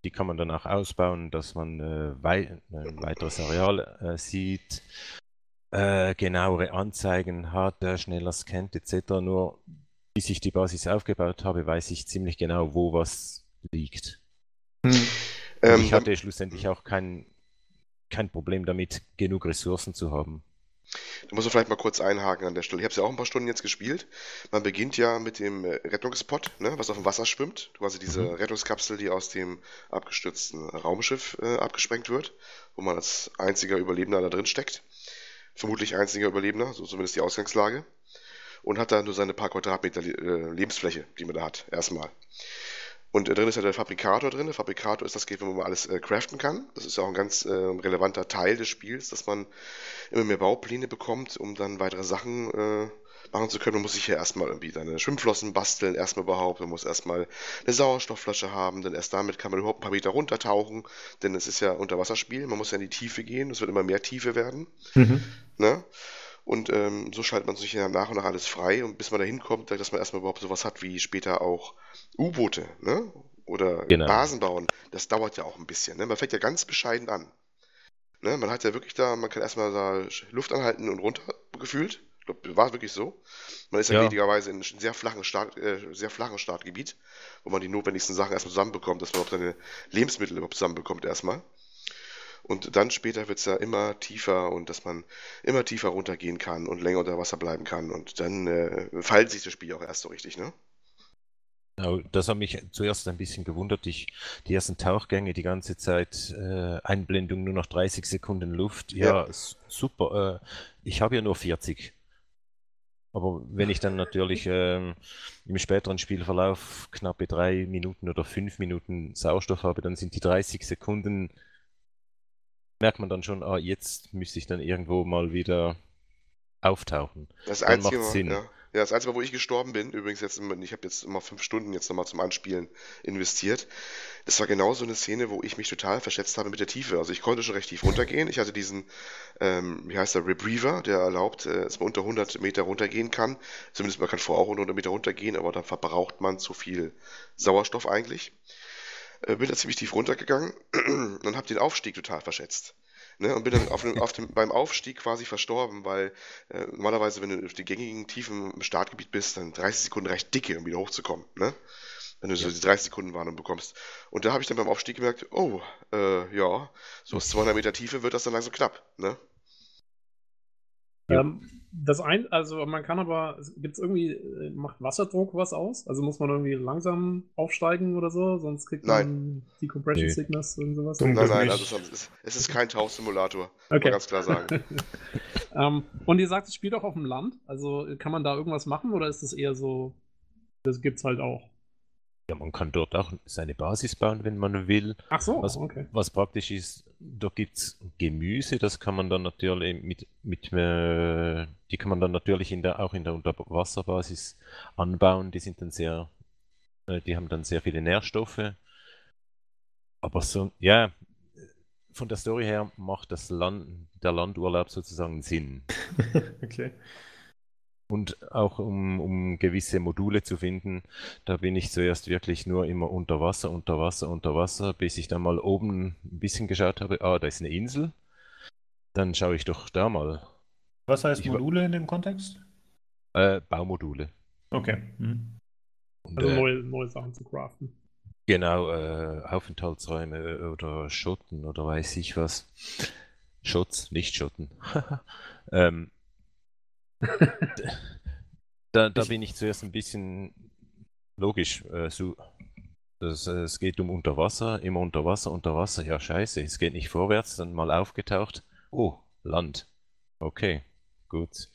Die kann man dann auch ausbauen, dass man äh, wei ein weiteres Areal äh, sieht, äh, genauere Anzeigen hat, schneller scannt etc. Nur bis ich die Basis aufgebaut habe, weiß ich ziemlich genau, wo was liegt. Hm. Ähm, ich hatte schlussendlich auch kein, kein Problem damit, genug Ressourcen zu haben. Da muss man vielleicht mal kurz einhaken an der Stelle. Ich habe es ja auch ein paar Stunden jetzt gespielt. Man beginnt ja mit dem äh, Rettungspot, ne, was auf dem Wasser schwimmt. Quasi diese mhm. Rettungskapsel, die aus dem abgestürzten Raumschiff äh, abgesprengt wird, wo man als einziger Überlebender da drin steckt. Vermutlich einziger Überlebender, so zumindest die Ausgangslage. Und hat da nur seine paar Quadratmeter äh, Lebensfläche, die man da hat, erstmal. Und drin ist ja der Fabrikator drin. Der Fabrikator ist das Gerät, wo man alles äh, craften kann. Das ist ja auch ein ganz äh, relevanter Teil des Spiels, dass man immer mehr Baupläne bekommt, um dann weitere Sachen äh, machen zu können. Man muss sich hier erstmal irgendwie seine Schwimmflossen basteln, erstmal überhaupt. Man muss erstmal eine Sauerstoffflasche haben, denn erst damit kann man überhaupt ein paar Meter runtertauchen. Denn es ist ja Unterwasserspiel, man muss ja in die Tiefe gehen. Es wird immer mehr Tiefe werden. Mhm. Ne? Und ähm, so schaltet man sich ja nach und nach alles frei und bis man dahin kommt, dass man erstmal überhaupt sowas hat wie später auch U-Boote, ne? Oder genau. Basen bauen. Das dauert ja auch ein bisschen. Ne? Man fängt ja ganz bescheiden an. Ne? Man hat ja wirklich da, man kann erstmal da Luft anhalten und runter gefühlt. Ich glaube, war wirklich so. Man ist ja, ja. wenigerweise in einem sehr flachen, Start, äh, sehr flachen Startgebiet, wo man die notwendigsten Sachen erstmal zusammenbekommt, dass man auch seine Lebensmittel überhaupt zusammenbekommt erstmal. Und dann später wird es ja immer tiefer und dass man immer tiefer runtergehen kann und länger unter Wasser bleiben kann. Und dann äh, faltet sich das Spiel auch erst so richtig, ne? Genau, das hat mich zuerst ein bisschen gewundert. Ich, die ersten Tauchgänge, die ganze Zeit äh, Einblendung nur noch 30 Sekunden Luft. Ja, ja. super. Äh, ich habe ja nur 40. Aber wenn ich dann natürlich ähm, im späteren Spielverlauf knappe drei Minuten oder fünf Minuten Sauerstoff habe, dann sind die 30 Sekunden merkt man dann schon, ah, jetzt müsste ich dann irgendwo mal wieder auftauchen. Das dann Einzige, macht Sinn. Ja. ja. das Einzige, wo ich gestorben bin, übrigens jetzt, ich habe jetzt immer fünf Stunden jetzt nochmal zum Anspielen investiert. Das war genau so eine Szene, wo ich mich total verschätzt habe mit der Tiefe. Also ich konnte schon recht tief runtergehen. Ich hatte diesen, ähm, wie heißt der, Rebriever, der erlaubt, äh, dass man unter 100 Meter runtergehen kann. Zumindest man kann vorher auch unter 100 Meter runtergehen, aber dann verbraucht man zu viel Sauerstoff eigentlich bin da ziemlich tief runtergegangen und habe den Aufstieg total verschätzt. Ne, und bin dann auf dem, auf dem, beim Aufstieg quasi verstorben, weil äh, normalerweise, wenn du auf die gängigen Tiefen im Startgebiet bist, dann 30 Sekunden recht dicke, um wieder hochzukommen. Ne? Wenn du so die 30 Sekunden Warnung bekommst. Und da habe ich dann beim Aufstieg gemerkt, oh, äh, ja, so aus 200 Meter Tiefe wird das dann langsam knapp. Ne? Ja. Ähm, das ein, also man kann aber, gibt es irgendwie, äh, macht Wasserdruck was aus? Also muss man irgendwie langsam aufsteigen oder so, sonst kriegt man nein. die Compression nee. Sickness und sowas? Nein, nein, also es ist, es ist kein Tauchsimulator, okay. kann man ganz klar sagen. um, ähm, und ihr sagt, es spielt auch auf dem Land, also kann man da irgendwas machen oder ist das eher so, das gibt's halt auch? Ja, man kann dort auch seine Basis bauen, wenn man will. Ach so, was, okay. Was praktisch ist, da gibt es Gemüse, das kann man dann natürlich mit, mit äh, die kann man dann natürlich in der, auch in der Unterwasserbasis anbauen. Die sind dann sehr, äh, die haben dann sehr viele Nährstoffe. Aber so, ja, von der Story her macht das Land, der Landurlaub sozusagen Sinn. okay. Und auch um, um gewisse Module zu finden, da bin ich zuerst wirklich nur immer unter Wasser, unter Wasser, unter Wasser, bis ich dann mal oben ein bisschen geschaut habe, ah, da ist eine Insel. Dann schaue ich doch da mal. Was heißt ich Module in dem Kontext? Äh, Baumodule. Okay. Mhm. Und, also äh, neue, neue Sachen zu craften. Genau, äh, Aufenthaltsräume oder Schotten oder weiß ich was. Schutz, nicht Schotten. ähm, da, da bin ich zuerst ein bisschen logisch. Äh, so, das, äh, es geht um Unterwasser, immer Unterwasser, Unterwasser. Ja, scheiße, es geht nicht vorwärts. Dann mal aufgetaucht. Oh, Land. Okay, gut.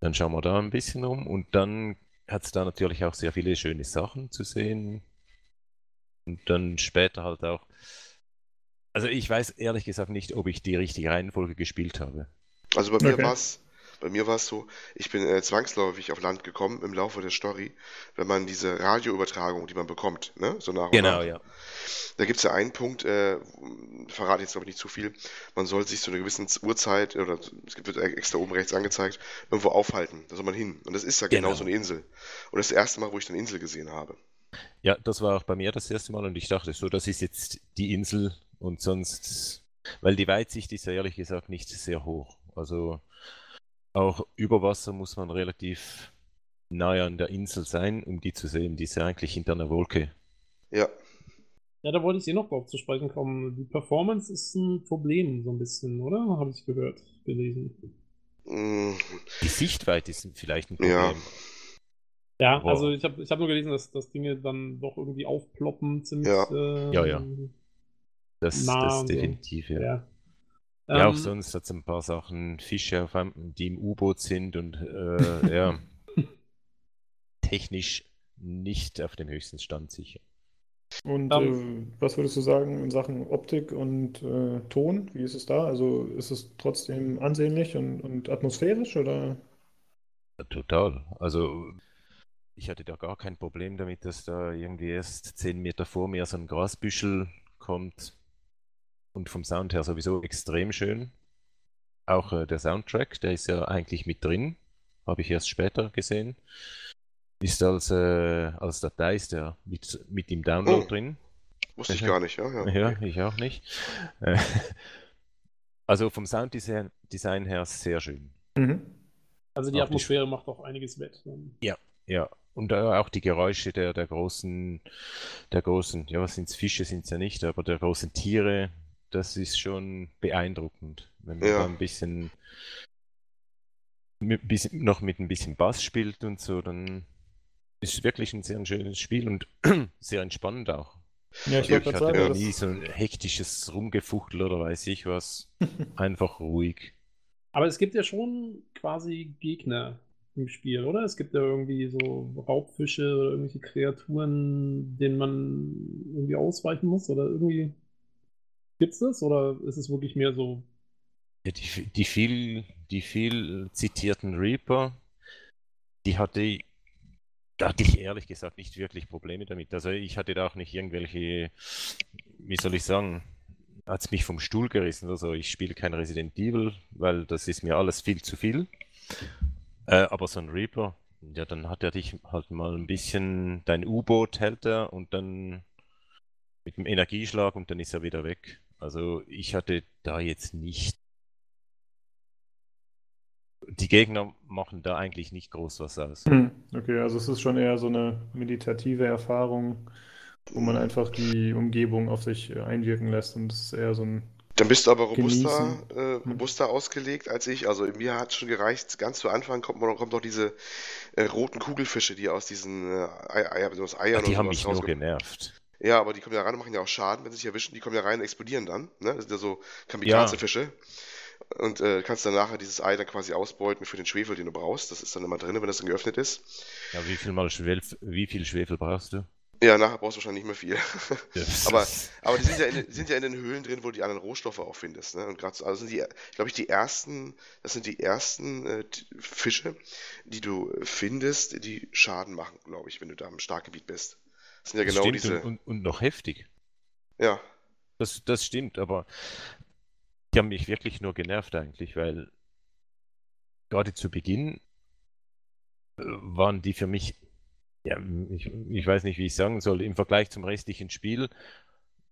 Dann schauen wir da ein bisschen rum und dann hat es da natürlich auch sehr viele schöne Sachen zu sehen. Und dann später halt auch. Also ich weiß ehrlich gesagt nicht, ob ich die richtige Reihenfolge gespielt habe. Also bei mir Okay. war es bei mir war es so, ich bin äh, zwangsläufig auf Land gekommen im Laufe der Story, wenn man diese Radioübertragung, die man bekommt, ne, so nach und Genau, nach. ja. Da gibt es ja einen Punkt, äh, verrate ich jetzt glaube ich nicht zu viel, man soll sich zu einer gewissen Uhrzeit, oder es wird extra oben rechts angezeigt, irgendwo aufhalten, da soll man hin. Und das ist ja genau, Genau. so eine Insel. Und das ist das erste Mal, wo ich eine Insel gesehen habe. Ja, das war auch bei mir das erste Mal und ich dachte so, das ist jetzt die Insel und sonst, weil die Weitsicht ist ja ehrlich gesagt nicht sehr hoch. Also auch über Wasser muss man relativ nahe an der Insel sein, um die zu sehen. Die ist ja eigentlich hinter einer Wolke. Ja, Ja, da wollte ich eh noch drauf zu sprechen kommen. Die Performance ist ein Problem, so ein bisschen, oder? Habe ich gehört, gelesen. mm, Die Sichtweite ist vielleicht ein Ja. Problem. Ja, Wow. also ich habe ich hab nur gelesen, dass, dass Dinge dann doch irgendwie aufploppen, ziemlich. Ja. äh, Ja, ja. Das, Nah das und so. definitiv, ja. Ja, Ja, auch Ähm, sonst hat es ein paar Sachen, Fische, auf einem, die im U-Boot sind und äh, ja, technisch nicht auf dem höchsten Stand sicher. Und Ähm, äh, was würdest du sagen in Sachen Optik und äh, Ton? Wie ist es da? Also ist es trotzdem ansehnlich und, und atmosphärisch oder? Total. Also ich hatte da gar kein Problem damit, dass da irgendwie erst zehn Meter vor mir so ein Grasbüschel kommt und vom Sound her sowieso extrem schön. Auch äh, der Soundtrack, der ist ja eigentlich mit drin, habe ich erst später gesehen. Ist als, äh, als Datei ist der mit, mit im Download Oh. drin. wusste ich gar nicht, ja, ja. Ja, okay. ich auch nicht. Also vom Sounddesign Design her sehr schön. Mhm. also die auch die- Atmosphäre macht auch einiges wett. Ja, und äh, auch die Geräusche der, der großen, der großen, ja, was sind's, Fische sind's ja nicht, aber der großen Tiere, das ist schon beeindruckend. Wenn man Ja. da ein bisschen, mit, bisschen noch mit ein bisschen Bass spielt und so, dann ist es wirklich ein sehr schönes Spiel und sehr entspannend auch. Ja, ich Also ich hatte sagen, nie so ein hektisches Rumgefuchtel oder weiß ich was. Einfach ruhig. Aber es gibt ja schon quasi Gegner im Spiel, oder? Es gibt ja irgendwie so Raubfische oder irgendwelche Kreaturen, denen man irgendwie ausweichen muss oder irgendwie. Gibt's das? Oder ist es wirklich mehr so? Ja, die, die viel, die viel zitierten Reaper, die hatte ich, da hatte ich ehrlich gesagt nicht wirklich Probleme damit. Also ich hatte da auch nicht irgendwelche, wie soll ich sagen, hat es mich vom Stuhl gerissen oder so. Ich spiele kein Resident Evil, weil das ist mir alles viel zu viel. Äh, aber so ein Reaper, ja, dann hat er dich halt mal ein bisschen, dein U-Boot hält er und dann mit dem Energieschlag und dann ist er wieder weg. Also ich hatte da jetzt nicht die Gegner machen da eigentlich nicht groß was aus. Hm, Okay, also es ist schon eher so eine meditative Erfahrung, wo man einfach die Umgebung auf sich äh, einwirken lässt und es ist eher so ein Dann bist du aber robuster, äh, robuster ausgelegt als ich. Also mir hat schon gereicht, ganz zu Anfang kommt, man- kommt noch diese äh, roten Kugelfische, die aus diesen äh, Ei, Ei, aus Eiern die und haben mich nur genervt. Ja, aber die kommen ja rein und machen ja auch Schaden, wenn sie sich erwischen. Die kommen ja rein und explodieren dann. Ne? Das sind ja so Kamikaze-Fische. Und äh, kannst dann nachher dieses Ei dann quasi ausbeuten für den Schwefel, den du brauchst. Das ist dann immer drin, wenn das dann geöffnet ist. Ja, wie viel mal Schwef wie viel Schwefel brauchst du? Ja, nachher brauchst du wahrscheinlich nicht mehr viel. Aber- Aber die sind ja, in, den- sind ja in den Höhlen drin, wo du die anderen Rohstoffe auch findest. Ne? Und gerade so, also sind die, glaube ich, die ersten, das sind die ersten äh, Fische, die du findest, die Schaden machen, glaube ich, wenn du da im Starkgebiet bist. Das sind ja das genau stimmt diese. und, und, noch heftig. Ja, Das, das stimmt, aber die haben mich wirklich nur genervt eigentlich, weil gerade zu Beginn äh, waren die für mich, ja, ich, ich weiß nicht, wie ich sagen soll, im Vergleich zum restlichen Spiel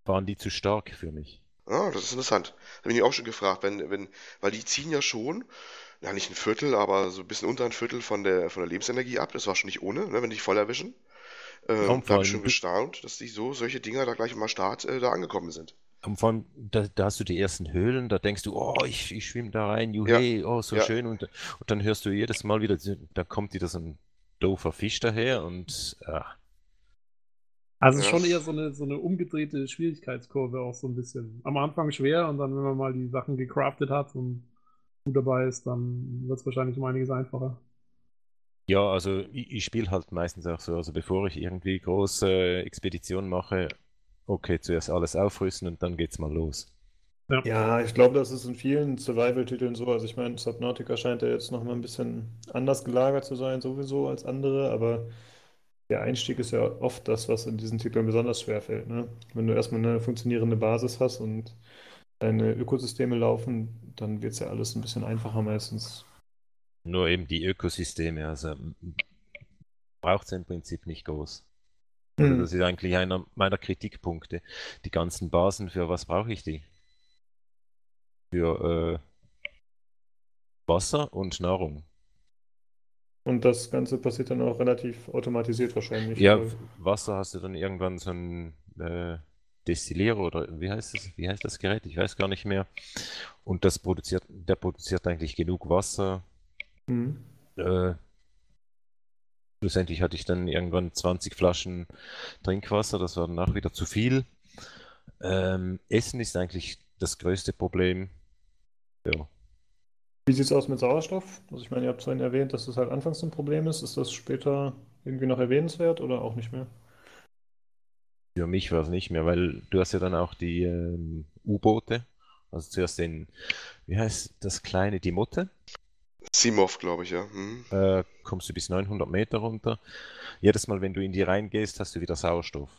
waren die zu stark für mich. ah, das ist interessant. Da bin ich auch schon gefragt, wenn, wenn, weil die ziehen ja schon, ja nicht ein Viertel, aber so ein bisschen unter ein Viertel von der, von der Lebensenergie ab. Das war schon nicht ohne, ne, wenn die voll erwischen. Kaum da habe ich schon gestaunt, dass die so solche Dinger da gleich im Start äh, da angekommen sind. Und vor allem, da, da hast du die ersten Höhlen, da denkst du, oh, ich, ich schwimme da rein, Ja, juhey, oh, so ja. schön. Und, und dann hörst du jedes Mal wieder, da kommt wieder so ein doofer Fisch daher und ah, Also es ist Ja. schon eher so eine, so eine umgedrehte Schwierigkeitskurve auch so ein bisschen. Am Anfang schwer und dann, wenn man mal die Sachen gecraftet hat und gut dabei ist, dann wird es wahrscheinlich um einiges einfacher. Ja, also ich, ich spiele halt meistens auch so, also bevor ich irgendwie große Expeditionen mache, okay, zuerst alles aufrüsten und dann geht's mal los. Ja. ja, ich glaube, das ist in vielen Survival-Titeln so. Also ich meine, Subnautica scheint ja jetzt nochmal ein bisschen anders gelagert zu sein, sowieso als andere, aber der Einstieg ist ja oft das, was in diesen Titeln besonders schwer fällt. Ne? Wenn du erstmal eine funktionierende Basis hast und deine Ökosysteme laufen, dann wird es ja alles ein bisschen einfacher meistens. Nur eben die Ökosysteme, also braucht es im Prinzip nicht groß. Also das ist eigentlich einer meiner Kritikpunkte. Die ganzen Basen, für was brauche ich die? Für äh, Wasser und Nahrung. Und das Ganze passiert dann auch relativ automatisiert wahrscheinlich. Ja, Wasser hast du dann irgendwann so ein äh, Destillierer oder wie heißt das? Wie heißt das Gerät? Ich weiß gar nicht mehr. Und das produziert, der produziert eigentlich genug Wasser. Mhm. Äh, schlussendlich hatte ich dann irgendwann 20 Flaschen Trinkwasser, das war danach wieder zu viel. Ähm, Essen ist eigentlich das größte Problem. Ja. Wie sieht es aus mit Sauerstoff? Also ich meine, ihr habt vorhin erwähnt, dass das halt anfangs ein Problem ist. Ist das später irgendwie noch erwähnenswert oder auch nicht mehr? Für mich war es nicht mehr, weil du hast ja dann auch die ähm, U-Boote. Also zuerst den, wie heißt das kleine, die Motte? Simov, glaube ich, ja. Hm. Äh, kommst du bis 900 Meter runter. Jedes Mal, wenn du in die reingehst, hast du wieder Sauerstoff.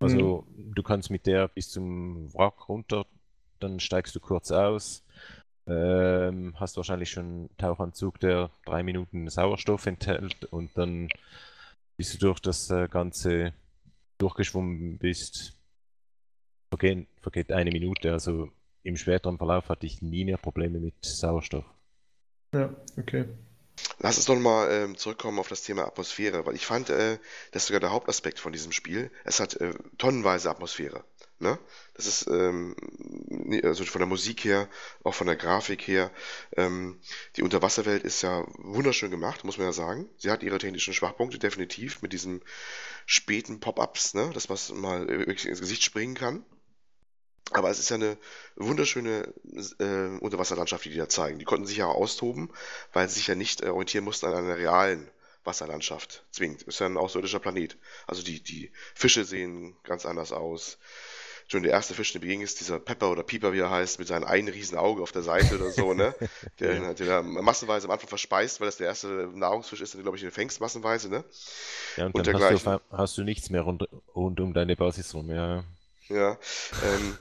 Also mhm. du kannst mit der bis zum Wrack runter, dann steigst du kurz aus, ähm, hast wahrscheinlich schon einen Tauchanzug, der drei Minuten Sauerstoff enthält und dann bis du durch das äh, Ganze durchgeschwommen bist, vergehen, vergeht eine Minute. Also im späteren Verlauf hatte ich nie mehr Probleme mit Sauerstoff. Ja, okay. Lass uns doch mal ähm, zurückkommen auf das Thema Atmosphäre, weil ich fand, äh, das ist sogar der Hauptaspekt von diesem Spiel. Es hat äh, tonnenweise Atmosphäre. Ne? Das ist ähm, also von der Musik her, auch von der Grafik her. Ähm, die Unterwasserwelt ist ja wunderschön gemacht, muss man ja sagen. Sie hat ihre technischen Schwachpunkte definitiv mit diesen späten Pop-ups, ne? dass man mal wirklich ins Gesicht springen kann. Aber es ist ja eine wunderschöne äh, Unterwasserlandschaft, die die da zeigen. Die konnten sich ja austoben, weil sie sich ja nicht äh, orientieren mussten an einer realen Wasserlandschaft. Zwingend. Ist ja ein außerirdischer Planet. Also die, die Fische sehen ganz anders aus schon der erste Fisch, der beging ist, dieser Pepper oder Pieper, wie er heißt, mit seinem einen riesen Auge auf der Seite oder so, ne? Der, ja. der, der massenweise am Anfang verspeist, weil das der erste Nahrungsfisch ist, den glaube ich, den fängst massenweise, ne? Ja, und, und dann hast du, hast du, nichts mehr rund, rund um deine Basis rum, ja. Ja, ähm,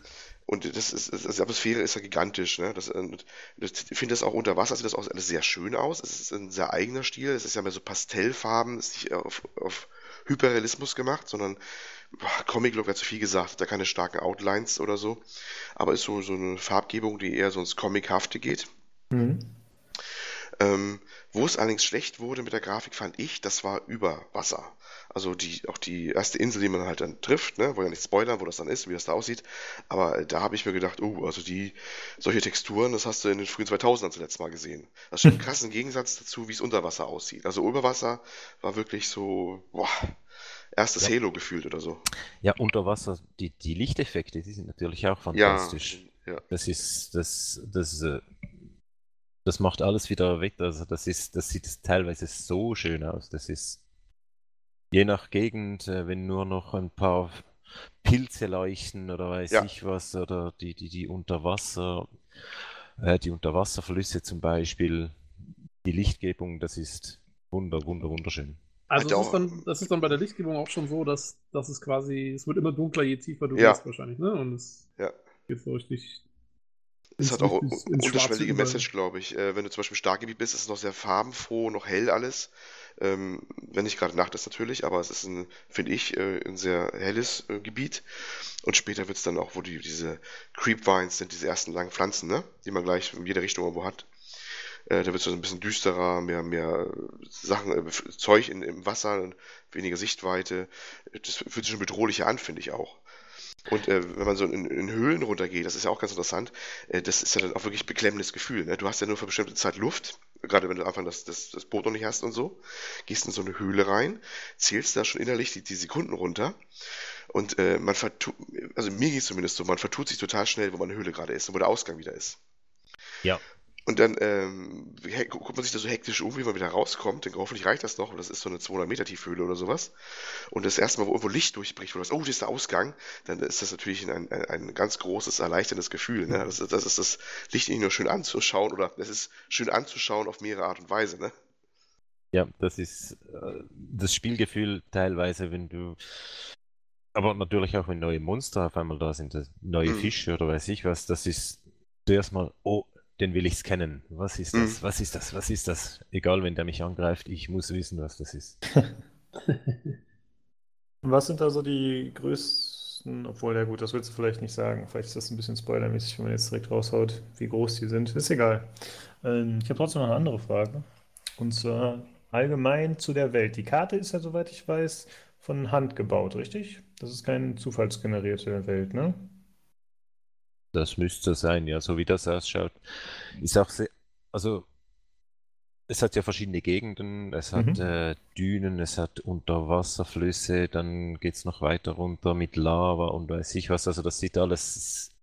und das ist, das, die Atmosphäre ist ja gigantisch. Ne? Das, das, ich finde das auch unter Wasser sieht das auch alles sehr schön aus. Es ist ein sehr eigener Stil. Es ist ja mehr so Pastellfarben, es ist nicht auf, auf Hyperrealismus gemacht, sondern Comic-Look wäre zu viel gesagt, da keine starken Outlines oder so, aber ist so, so eine Farbgebung, die eher so ins Comichafte geht. Mhm. Ähm, wo es allerdings schlecht wurde mit der Grafik, fand ich, das war über Wasser. Also die, auch die erste Insel, die man halt dann trifft, ne, wo ja nicht spoilern, wo das dann ist, wie das da aussieht. Aber da habe ich mir gedacht, oh, also die, solche Texturen, das hast du in den frühen 2000ern zuletzt mal gesehen. Das ist schon ein krasser Gegensatz dazu, wie es unter Wasser aussieht. Also über Wasser war wirklich so, boah, erstes ja. Halo gefühlt oder so. Ja, unter Wasser, die, die Lichteffekte, die sind natürlich auch fantastisch. Ja, ja. Das ist, das, das, äh, das macht alles wieder weg. Also das ist, das sieht teilweise so schön aus. Das ist je nach Gegend, äh, wenn nur noch ein paar Pilze leuchten oder weiß ja. ich was, oder die, die, die Unterwasser, äh, die Unterwasserflüsse zum Beispiel, die Lichtgebung, das ist wunder, wunder, wunderschön. Also das ist, dann, das ist dann bei der Lichtgebung auch schon so, dass, dass es quasi, es wird immer dunkler, je tiefer du ja. gehst wahrscheinlich, ne? Und es ja. geht so richtig. Es hat auch ins, ins unterschwellige Message, glaube ich. Äh, wenn du zum Beispiel im Starkgebiet bist, ist es noch sehr farbenfroh, noch hell alles. Ähm, wenn nicht gerade Nacht ist natürlich, aber es ist ein, finde ich, äh, ein sehr helles äh, Gebiet. Und später wird es dann auch, wo die, diese Creepvines sind, diese ersten langen Pflanzen, ne? Die man gleich in jeder Richtung irgendwo hat. Äh, da wird es so ein bisschen düsterer, mehr, mehr Sachen, äh, Zeug in, im Wasser, weniger Sichtweite. Das fühlt sich schon bedrohlicher an, finde ich auch. Und äh, wenn man so in, in, Höhlen runtergeht, das ist ja auch ganz interessant, äh, das ist ja dann auch wirklich beklemmendes Gefühl. Ne? Du hast ja nur für bestimmte Zeit Luft, gerade wenn du am Anfang das, das, das Boot noch nicht hast und so, gehst in so eine Höhle rein, zählst da schon innerlich die, die Sekunden runter und äh, man vertut, also mir geht es zumindest so, man vertut sich total schnell, wo meine Höhle gerade ist und wo der Ausgang wieder ist. Ja. Und dann ähm, guckt man sich da so hektisch um, wie man wieder rauskommt. Denkt, hoffentlich reicht das noch. Und das ist so eine 200 Meter Tiefhöhle oder sowas. Und das erste Mal, wo irgendwo Licht durchbricht, wo du sagst, oh, das ist der Ausgang, dann ist das natürlich ein, ein, ein ganz großes, erleichterndes Gefühl. Ne? Das, das ist das Licht nicht nur schön anzuschauen oder es ist schön anzuschauen auf mehrere Art und Weise. Ne? Ja, das ist äh, das Spielgefühl teilweise, wenn du aber natürlich auch wenn neue Monster auf einmal da sind, neue mhm. Fische oder weiß ich was, das ist zuerst mal, oh, den will ich kennen. Was ist das? Mhm. Was ist das? Was ist das? Egal, wenn der mich angreift, ich muss wissen, was das ist. was sind also die größten, obwohl, ja gut, das willst du vielleicht nicht sagen. Vielleicht ist das ein bisschen spoilermäßig, wenn man jetzt direkt raushaut, wie groß die sind. Ist egal. Ähm, ich habe trotzdem noch eine andere Frage. Und zwar allgemein zu der Welt. Die Karte ist ja, soweit ich weiß, von Hand gebaut, richtig? Das ist keine zufallsgenerierte Welt, ne? Das müsste sein, ja, so wie das ausschaut. Ist auch sehr, also es hat ja verschiedene Gegenden, es hat mhm. äh, Dünen, es hat Unterwasserflüsse, dann geht es noch weiter runter mit Lava und weiß ich was. Also das sieht alles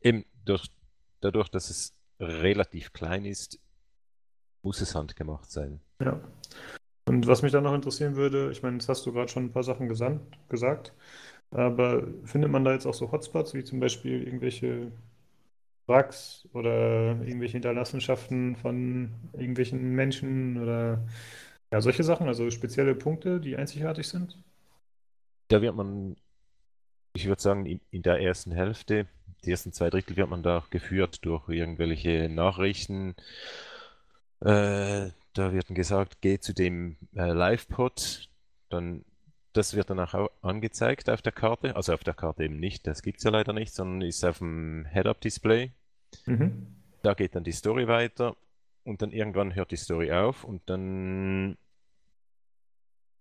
eben durch, dadurch, dass es relativ klein ist, muss es handgemacht sein. Ja. Und was mich dann noch interessieren würde, ich meine, jetzt hast du gerade schon ein paar Sachen gesagt, aber findet man da jetzt auch so Hotspots, wie zum Beispiel irgendwelche Wracks oder irgendwelche Hinterlassenschaften von irgendwelchen Menschen oder ja, solche Sachen, also spezielle Punkte, die einzigartig sind? Da wird man, ich würde sagen, in der ersten Hälfte, die ersten zwei Drittel wird man da geführt durch irgendwelche Nachrichten. Äh, da wird gesagt, geh zu dem äh, Live-Pod, dann das wird dann auch angezeigt auf der Karte, also auf der Karte eben nicht, das gibt es ja leider nicht, sondern ist auf dem Head-Up-Display. Mhm. Da geht dann die Story weiter und dann irgendwann hört die Story auf und dann,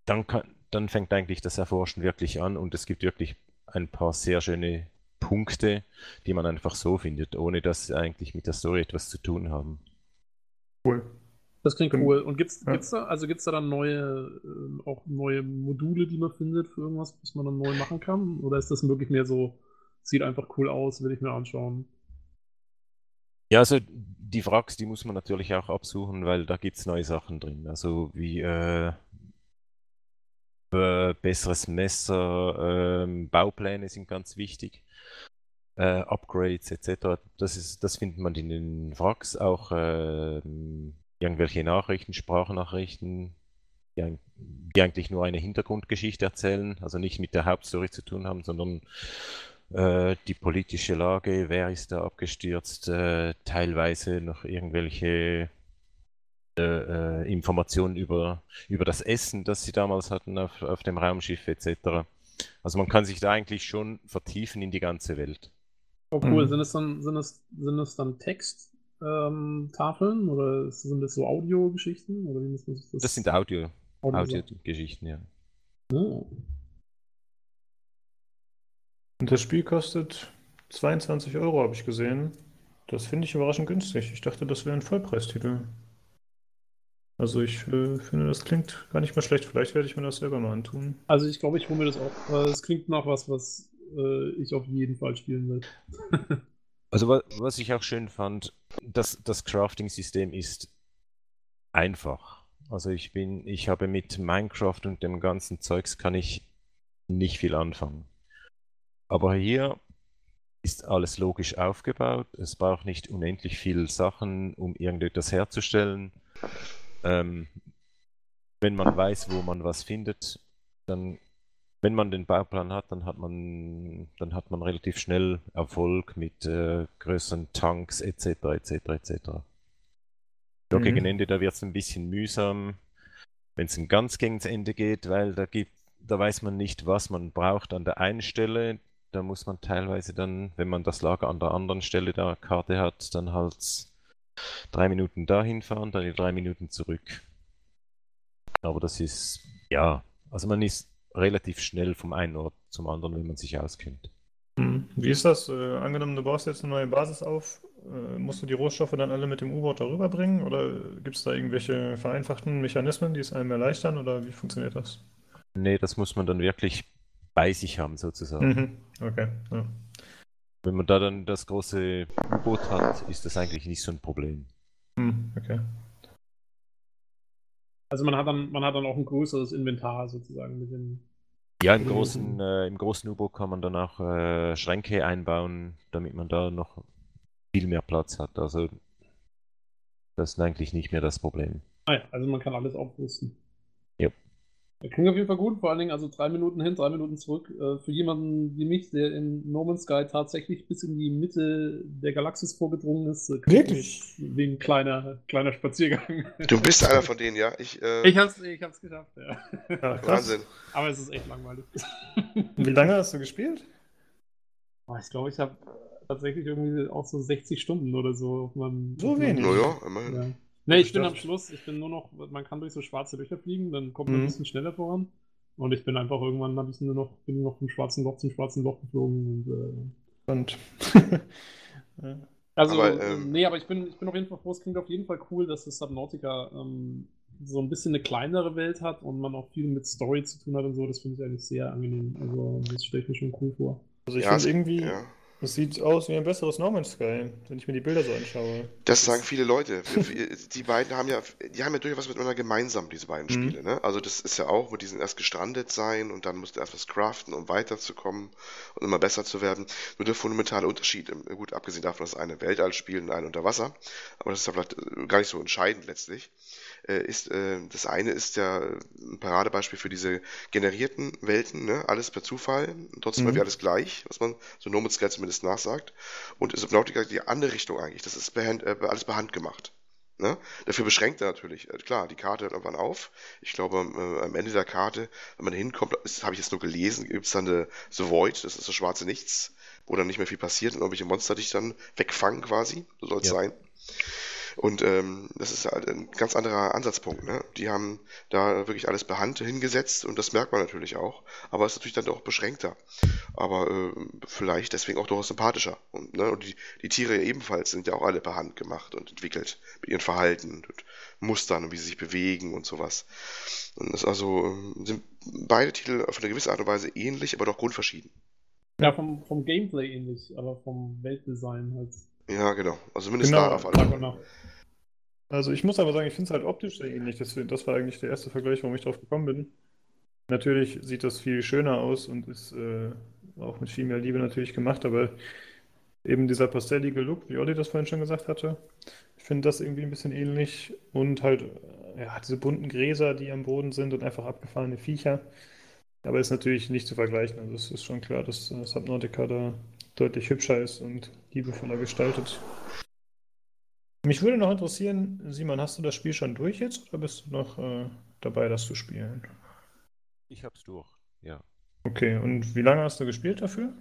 dann, kann, dann fängt eigentlich das Erforschen wirklich an und es gibt wirklich ein paar sehr schöne Punkte, die man einfach so findet, ohne dass sie eigentlich mit der Story etwas zu tun haben. Cool. Das klingt cool. Und gibt's, ja. gibt's da, also gibt's da dann neue, äh, auch neue Module, die man findet für irgendwas, was man dann neu machen kann? Oder ist das wirklich mehr so, sieht einfach cool aus, will ich mir anschauen? Ja, also die Wracks, die muss man natürlich auch absuchen, weil da gibt es neue Sachen drin. Also wie äh, äh, besseres Messer, äh, Baupläne sind ganz wichtig. Äh, Upgrades etc. Das, ist, das findet man in den Wracks, auch ähm, irgendwelche Nachrichten, Sprachnachrichten, die, die, eigentlich nur eine Hintergrundgeschichte erzählen, also nicht mit der Hauptstory zu tun haben, sondern äh, die politische Lage, wer ist da abgestürzt, äh, teilweise noch irgendwelche äh, äh Informationen über, über das Essen, das sie damals hatten auf, auf dem Raumschiff etc. Also man kann sich da eigentlich schon vertiefen in die ganze Welt. Oh cool, mhm. sind, es dann, sind, es, sind es dann Text, ähm, Tafeln oder sind das so Audiogeschichten? Oder wie muss man das? Das sind Audio, Audio-Geschichten, ja. Oh. Und das Spiel kostet 22 Euro, habe ich gesehen. Das finde ich überraschend günstig. Ich dachte, das wäre ein Vollpreistitel. Also ich äh, finde, das klingt gar nicht mal schlecht. Vielleicht werde ich mir das selber mal antun. Also ich glaube, ich hole mir das auch. Es klingt nach was, was äh, ich auf jeden Fall spielen will. Also was ich auch schön fand, das, das Crafting-System ist einfach. Also ich bin, ich habe mit Minecraft und dem ganzen Zeugs kann ich nicht viel anfangen. Aber hier ist alles logisch aufgebaut. Es braucht nicht unendlich viele Sachen, um irgendetwas herzustellen. Ähm, wenn man weiß, wo man was findet, dann wenn man den Bauplan hat, dann hat man, dann hat man relativ schnell Erfolg mit äh, größeren Tanks etc. etc. etc. Mhm. gegen Ende, da wird es ein bisschen mühsam, wenn es ein ganz gegens Ende geht, weil da gibt, da weiß man nicht, was man braucht an der einen Stelle. Da muss man teilweise dann, wenn man das Lager an der anderen Stelle der Karte hat, dann halt drei Minuten dahin fahren, dann drei Minuten zurück. Aber das ist, ja, also man ist relativ schnell vom einen Ort zum anderen, wenn man sich auskennt. Hm. Wie ist das? Äh, angenommen, du baust jetzt eine neue Basis auf, äh, musst du die Rohstoffe dann alle mit dem U-Boot darüber bringen oder gibt es da irgendwelche vereinfachten Mechanismen, die es einem erleichtern oder wie funktioniert das? Nee, das muss man dann wirklich bei sich haben, sozusagen. Mhm. Okay. Ja. Wenn man da dann das große U-Boot hat, ist das eigentlich nicht so ein Problem. Hm, okay. Also man hat dann, man hat dann auch ein größeres Inventar sozusagen mit den. Ja, im großen, äh, im großen U-Boot kann man dann auch äh, Schränke einbauen, damit man da noch viel mehr Platz hat. Also das ist eigentlich nicht mehr das Problem. Ah ja, also man kann alles aufrüsten. Ja. Das klingt auf jeden Fall gut, vor allen Dingen also drei Minuten hin, drei Minuten zurück. Äh, für jemanden wie mich, der in No Man's Sky tatsächlich bis in die Mitte der Galaxis vorgedrungen ist, äh, klingt Wirklich? ein kleiner, kleiner Spaziergang. Du bist einer von denen, ja? Ich, äh, Ich hab's, ich hab's geschafft, ja. Ja. Wahnsinn. Aber es ist echt langweilig. Wie lange hast du gespielt? Oh, ich glaube, ich habe tatsächlich irgendwie auch so 60 Stunden oder so auf meinem. So wenig? Naja, immerhin. Ja. Ne, ich bin am Schluss, ich bin nur noch, man kann durch so schwarze Löcher fliegen, dann kommt man Mhm. ein bisschen schneller voran. Und ich bin einfach irgendwann, habe ich nur noch, bin noch vom schwarzen Loch zum schwarzen Loch geflogen. Und, äh, Und also, Aber, äh, ähm, nee, aber ich bin, ich bin auf jeden Fall froh, es klingt auf jeden Fall cool, dass das Subnautica ähm, so ein bisschen eine kleinere Welt hat und man auch viel mit Story zu tun hat und so. Das finde ich eigentlich sehr angenehm. Also, das stelle ich mir schon cool vor. also ich Ja, finde es- irgendwie, ja. Es sieht aus wie ein besseres No Man's Sky, wenn ich mir die Bilder so anschaue. Das sagen viele Leute. Die beiden haben ja, die haben ja durchaus was miteinander gemeinsam, diese beiden Mhm. Spiele. Ne? Also das ist ja auch, wo die sind erst gestrandet sein und dann musst du erst was craften, um weiterzukommen und immer besser zu werden. Nur der fundamentale Unterschied, gut abgesehen davon, dass eine Weltall spielt und eine unter Wasser, aber das ist ja vielleicht äh, gar nicht so entscheidend letztlich, äh, ist, äh, das eine ist ja ein Paradebeispiel für diese generierten Welten, ne? alles per Zufall, trotzdem Mhm. irgendwie alles gleich, was man so No Man's Sky zumindest nachsagt. Und Subnautica die andere Richtung eigentlich, das ist per Hand, äh, alles per Hand gemacht. Ne? Dafür beschränkt er natürlich. Äh, Klar, die Karte hört irgendwann auf. Ich glaube, am, äh, am Ende der Karte, wenn man hinkommt, das habe ich jetzt nur gelesen, gibt es dann eine The Void, das ist das schwarze Nichts, wo dann nicht mehr viel passiert und irgendwelche Monster dich dann wegfangen quasi. So soll es Ja. sein. Und ähm, das ist halt ein ganz anderer Ansatzpunkt. Ne? Die haben da wirklich alles per Hand hingesetzt und das merkt man natürlich auch. Aber es ist natürlich dann doch beschränkter. Aber äh, vielleicht deswegen auch durchaus sympathischer. Und, ne? und die, die Tiere ebenfalls sind ja auch alle per Hand gemacht und entwickelt mit ihren Verhalten und Mustern und wie sie sich bewegen und sowas. Und das also ähm, sind beide Titel auf eine gewisse Art und Weise ähnlich, aber doch grundverschieden. Ja, vom, vom Gameplay ähnlich, aber vom Weltdesign halt. Ja, genau. Also zumindest Genau. da auf alle Fälle. Also ich muss aber sagen, ich finde es halt optisch sehr ähnlich. Deswegen, das war eigentlich der erste Vergleich, warum ich drauf gekommen bin. Natürlich sieht das viel schöner aus und ist äh, auch mit viel mehr Liebe natürlich gemacht, aber eben dieser pastellige Look, wie Olli das vorhin schon gesagt hatte, ich finde das irgendwie ein bisschen ähnlich und halt äh, ja, diese bunten Gräser, die am Boden sind und einfach abgefahrene Viecher. Aber ist natürlich nicht zu vergleichen. Also es ist schon klar, dass äh, Subnautica da deutlich hübscher ist und liebevoller gestaltet. Mich würde noch interessieren, Simon, hast du das Spiel schon durch jetzt oder bist du noch äh, dabei, das zu spielen? Ich hab's durch, ja. Okay, und wie lange hast du gespielt dafür?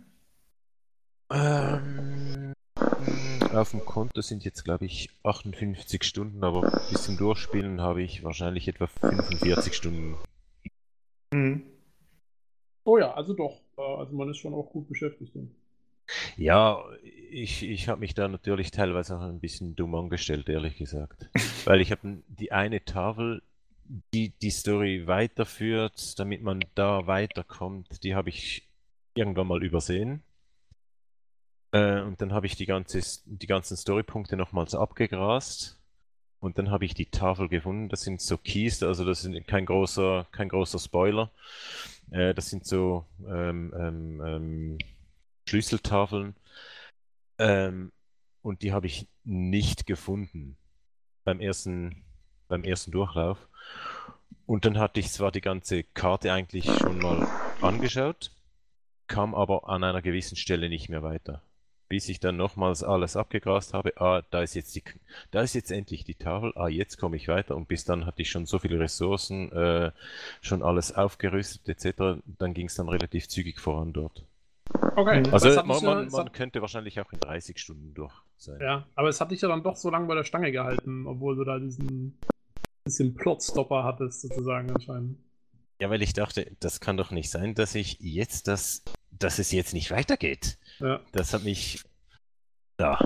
Ähm, auf dem Konto sind jetzt, glaube ich, 58 Stunden, aber bis zum Durchspielen habe ich wahrscheinlich etwa 45 Stunden. Mhm. Oh ja, also doch. Äh, Also man ist schon auch gut beschäftigt. dann. Ja, ich, ich habe mich da natürlich teilweise auch ein bisschen dumm angestellt, ehrlich gesagt. Weil ich habe die eine Tafel, die die Story weiterführt, damit man da weiterkommt, die habe ich irgendwann mal übersehen. Äh, und dann habe ich die, ganze, die ganzen Storypunkte nochmals abgegrast. Und dann habe ich die Tafel gefunden. Das sind so Keys, also das ist kein großer, kein großer Spoiler. Äh, das sind so ähm, ähm, ähm, Schlüsseltafeln. Ähm, und die habe ich nicht gefunden beim ersten, beim ersten Durchlauf. Und dann hatte ich zwar die ganze Karte eigentlich schon mal angeschaut, kam aber an einer gewissen Stelle nicht mehr weiter. Bis ich dann nochmals alles abgegrast habe, ah, da ist jetzt die, da ist jetzt endlich die Tafel, ah, jetzt komme ich weiter und bis dann hatte ich schon so viele Ressourcen, äh, schon alles aufgerüstet etc. Dann ging es dann relativ zügig voran dort. Okay, Mhm. aber Also es hat man, ja- man, man könnte wahrscheinlich auch in 30 Stunden durch sein. Ja, aber es hat dich ja dann doch so lange bei der Stange gehalten, obwohl du da diesen bisschen Plotstopper hattest, sozusagen anscheinend. Ja, weil ich dachte, das kann doch nicht sein, dass ich jetzt das, dass es jetzt nicht weitergeht. Ja. Das hat mich. Da.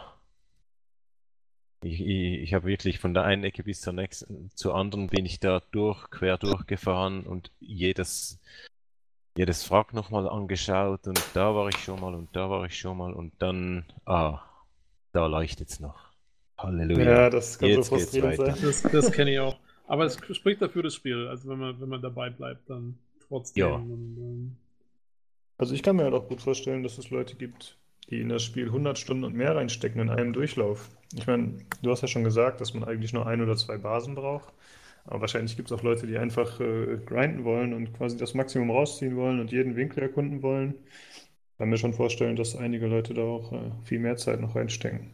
Ich, ich, ich habe wirklich von der einen Ecke bis zur nächsten, zur anderen bin ich da durch, quer durchgefahren und jedes, jedes Wrack nochmal angeschaut und da war ich schon mal und da war ich schon mal und dann, ah, da leuchtet's noch. Halleluja. Ja, das kann Jetzt so geht's frustrierend weiter. sein. Das, das kenne ich auch. Aber es spricht dafür das Spiel. Also wenn man, wenn man dabei bleibt, dann trotzdem. Ja. Und, ähm, Also ich kann mir halt auch gut vorstellen, dass es Leute gibt, die in das Spiel 100 Stunden und mehr reinstecken in einem Durchlauf. Ich meine, du hast ja schon gesagt, dass man eigentlich nur ein oder zwei Basen braucht. Aber wahrscheinlich gibt es auch Leute, die einfach äh, grinden wollen und quasi das Maximum rausziehen wollen und jeden Winkel erkunden wollen. Ich kann mir schon vorstellen, dass einige Leute da auch äh, viel mehr Zeit noch reinstecken.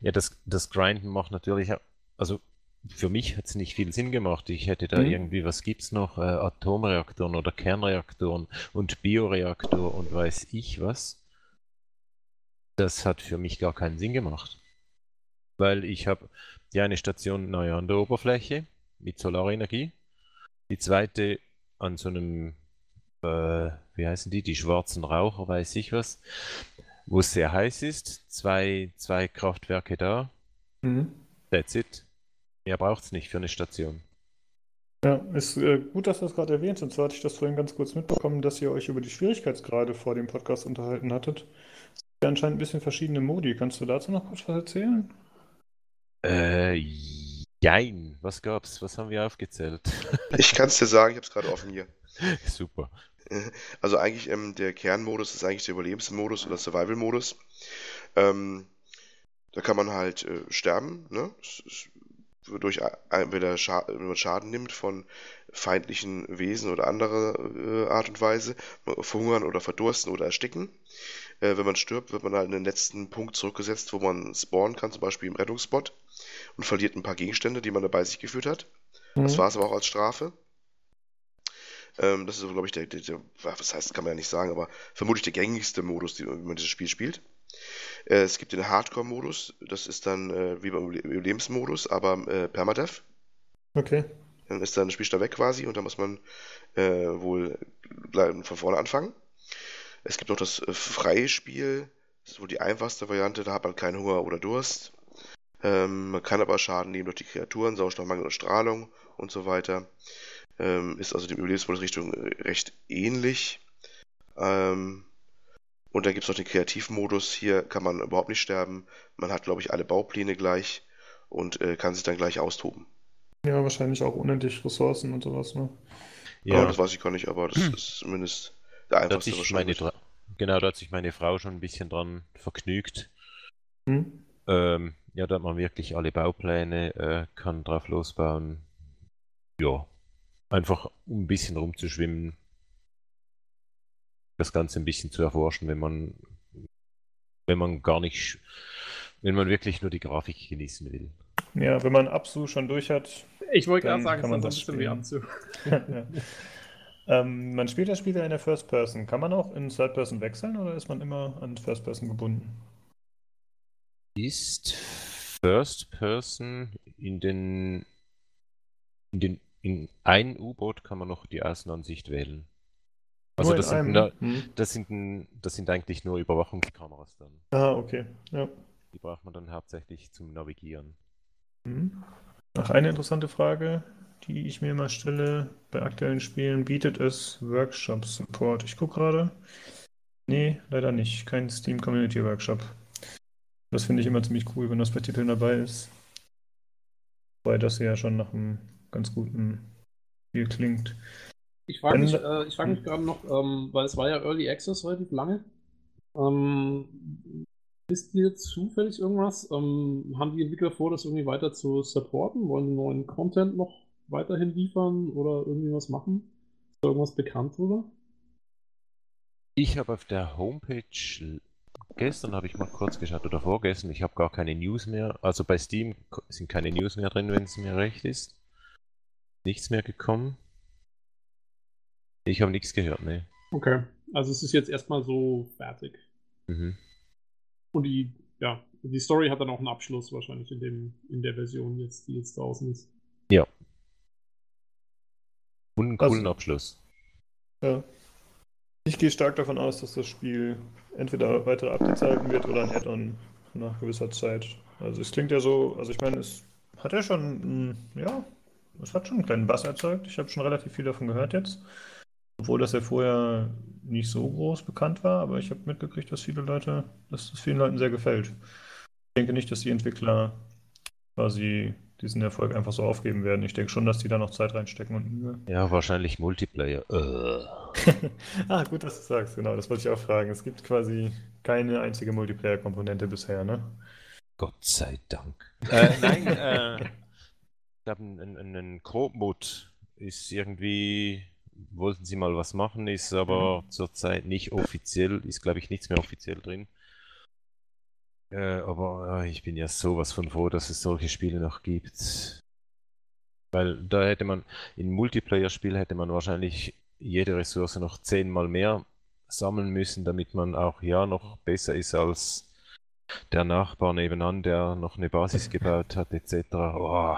Ja, das, das Grinden macht natürlich, also für mich hat es nicht viel Sinn gemacht. Ich hätte da Mhm. irgendwie, was gibt's noch? Äh, Atomreaktoren oder Kernreaktoren und Bioreaktor und weiß ich was. Das hat für mich gar keinen Sinn gemacht. Weil ich habe die eine Station neu an der Oberfläche mit Solarenergie, die zweite an so einem, äh, wie heißen die, die schwarzen Raucher, weiß ich was, wo es sehr heiß ist. Zwei, zwei Kraftwerke da, That's it. Mehr braucht es nicht für eine Station. Ja, ist äh, gut, dass du das gerade erwähnt. Und zwar hatte ich das vorhin ganz kurz mitbekommen, dass ihr euch über die Schwierigkeitsgrade vor dem Podcast unterhalten hattet. Es gibt ja anscheinend ein bisschen verschiedene Modi. Kannst du dazu noch kurz was erzählen? Äh, jein. Was gab's? Was haben wir aufgezählt? Ich kann es dir sagen, ich habe es gerade offen hier. Super. Also eigentlich ähm, der Kernmodus ist eigentlich der Überlebensmodus oder Survival-Modus. Ähm, da kann man halt äh, sterben, ne? Durch entweder Scha wenn man Schaden nimmt von feindlichen Wesen oder anderer äh, Art und Weise, verhungern oder verdursten oder ersticken. Äh, wenn man stirbt, wird man halt in den letzten Punkt zurückgesetzt, wo man spawnen kann, zum Beispiel im Rettungsspot und verliert ein paar Gegenstände, die man dabei sich geführt hat. Das Mhm. war es aber auch als Strafe. Ähm, das ist, glaube ich, der, der, der, was heißt, kann man ja nicht sagen, aber vermutlich der gängigste Modus, wie man dieses Spiel spielt. Äh, es gibt den Hardcore-Modus, das ist dann äh, wie beim Überlebensmodus, aber äh, Permadeath. Okay. Dann ist dann Spielstand weg quasi und dann muss man äh, wohl von vorne anfangen. Es gibt noch das äh, freie Spiel, das ist wohl die einfachste Variante, da hat man keinen Hunger oder Durst. Ähm, man kann aber Schaden nehmen durch die Kreaturen, Sauerstoffmangel und Strahlung und so weiter. Ähm, ist also dem Überlebensmodus Richtung äh, recht ähnlich. Ähm, und dann gibt es noch den Kreativmodus. Hier kann man überhaupt nicht sterben. Man hat, glaube ich, alle Baupläne gleich und äh, kann sich dann gleich austoben. Ja, wahrscheinlich auch unendlich Ressourcen und sowas, ne? Ja. Ja, das weiß ich gar nicht, aber das ist zumindest der einfachste meine, wahrscheinlich. Dra- genau, da hat sich meine Frau schon ein bisschen dran vergnügt. Hm? Ähm, ja, da hat man wirklich alle Baupläne, äh, kann drauf losbauen. Ja, einfach um ein bisschen rumzuschwimmen. Das Ganze ein bisschen zu erforschen, wenn man, wenn man gar nicht, wenn man wirklich nur die Grafik genießen will. Ja, wenn man Absu schon durch hat, ich wollte gerade Dann sagen, kann es man ist so ein das bisschen wie ja. ähm, man spielt das Spiel ja in der First Person. Kann man auch in Third Person wechseln oder ist man immer an First Person gebunden? Ist First Person in den, in den, in ein U-Boot kann man noch die Außenansicht wählen. Also das sind, da, Hm. das sind, das sind eigentlich nur Überwachungskameras dann. Ah, okay. Ja. Die braucht man dann hauptsächlich zum Navigieren. Mhm. Ach, eine interessante Frage, die ich mir immer stelle bei aktuellen Spielen, bietet es Workshop Support? Ich gucke gerade. Nee, leider nicht. Kein Steam Community Workshop. Das finde ich immer ziemlich cool, wenn das bei Titeln dabei ist. Wobei das ja schon nach einem ganz guten Spiel klingt. Ich frage mich, äh, ich frag mich gerade noch, ähm, weil es war ja Early Access relativ lange. Ähm, wisst ihr zufällig irgendwas? Ähm, haben die Entwickler vor, das irgendwie weiter zu supporten? Wollen die neuen Content noch weiterhin liefern oder irgendwie was machen? Ist da irgendwas bekannt drüber? Ich habe auf der Homepage, gestern habe ich mal kurz geschaut oder vorgestern, ich habe gar keine News mehr. Also bei Steam sind keine News mehr drin, wenn es mir recht ist. Nichts mehr gekommen. Ich habe nichts gehört, ne. Okay, also es ist jetzt erstmal so fertig. Mhm. Und die, ja, die Story hat dann auch einen Abschluss wahrscheinlich in dem, in der Version jetzt, die jetzt draußen ist. Ja. Und einen Also- coolen Abschluss. Ja. Ich gehe stark davon aus, dass das Spiel entweder Updates erhalten wird oder ein Add-on nach gewisser Zeit. Also es klingt ja so, also ich meine, es hat ja schon, ja, es hat schon einen kleinen Bass erzeugt. Ich habe schon relativ viel davon gehört jetzt. Obwohl das ja vorher nicht so groß bekannt war, aber ich habe mitgekriegt, dass viele Leute, dass das vielen Leuten sehr gefällt. Ich denke nicht, dass die Entwickler quasi diesen Erfolg einfach so aufgeben werden. Ich denke schon, dass die da noch Zeit reinstecken und Mühe. Ja, wahrscheinlich Multiplayer. Äh. ah, gut, dass du sagst, genau, das wollte ich auch fragen. Es gibt quasi keine einzige Multiplayer-Komponente bisher, ne? Gott sei Dank. äh, nein, äh, ich glaube, ein, ein, ein Koop-Mode ist irgendwie, wollten sie mal was machen, ist aber mhm. zurzeit nicht offiziell, ist glaube ich nichts mehr offiziell drin. Äh, aber äh, ich bin ja sowas von froh, dass es solche Spiele noch gibt. Weil da hätte man, in Multiplayer-Spiel hätte man wahrscheinlich jede Ressource noch zehnmal mehr sammeln müssen, damit man auch ja noch besser ist als der Nachbar nebenan, der noch eine Basis gebaut hat, etc. Oh.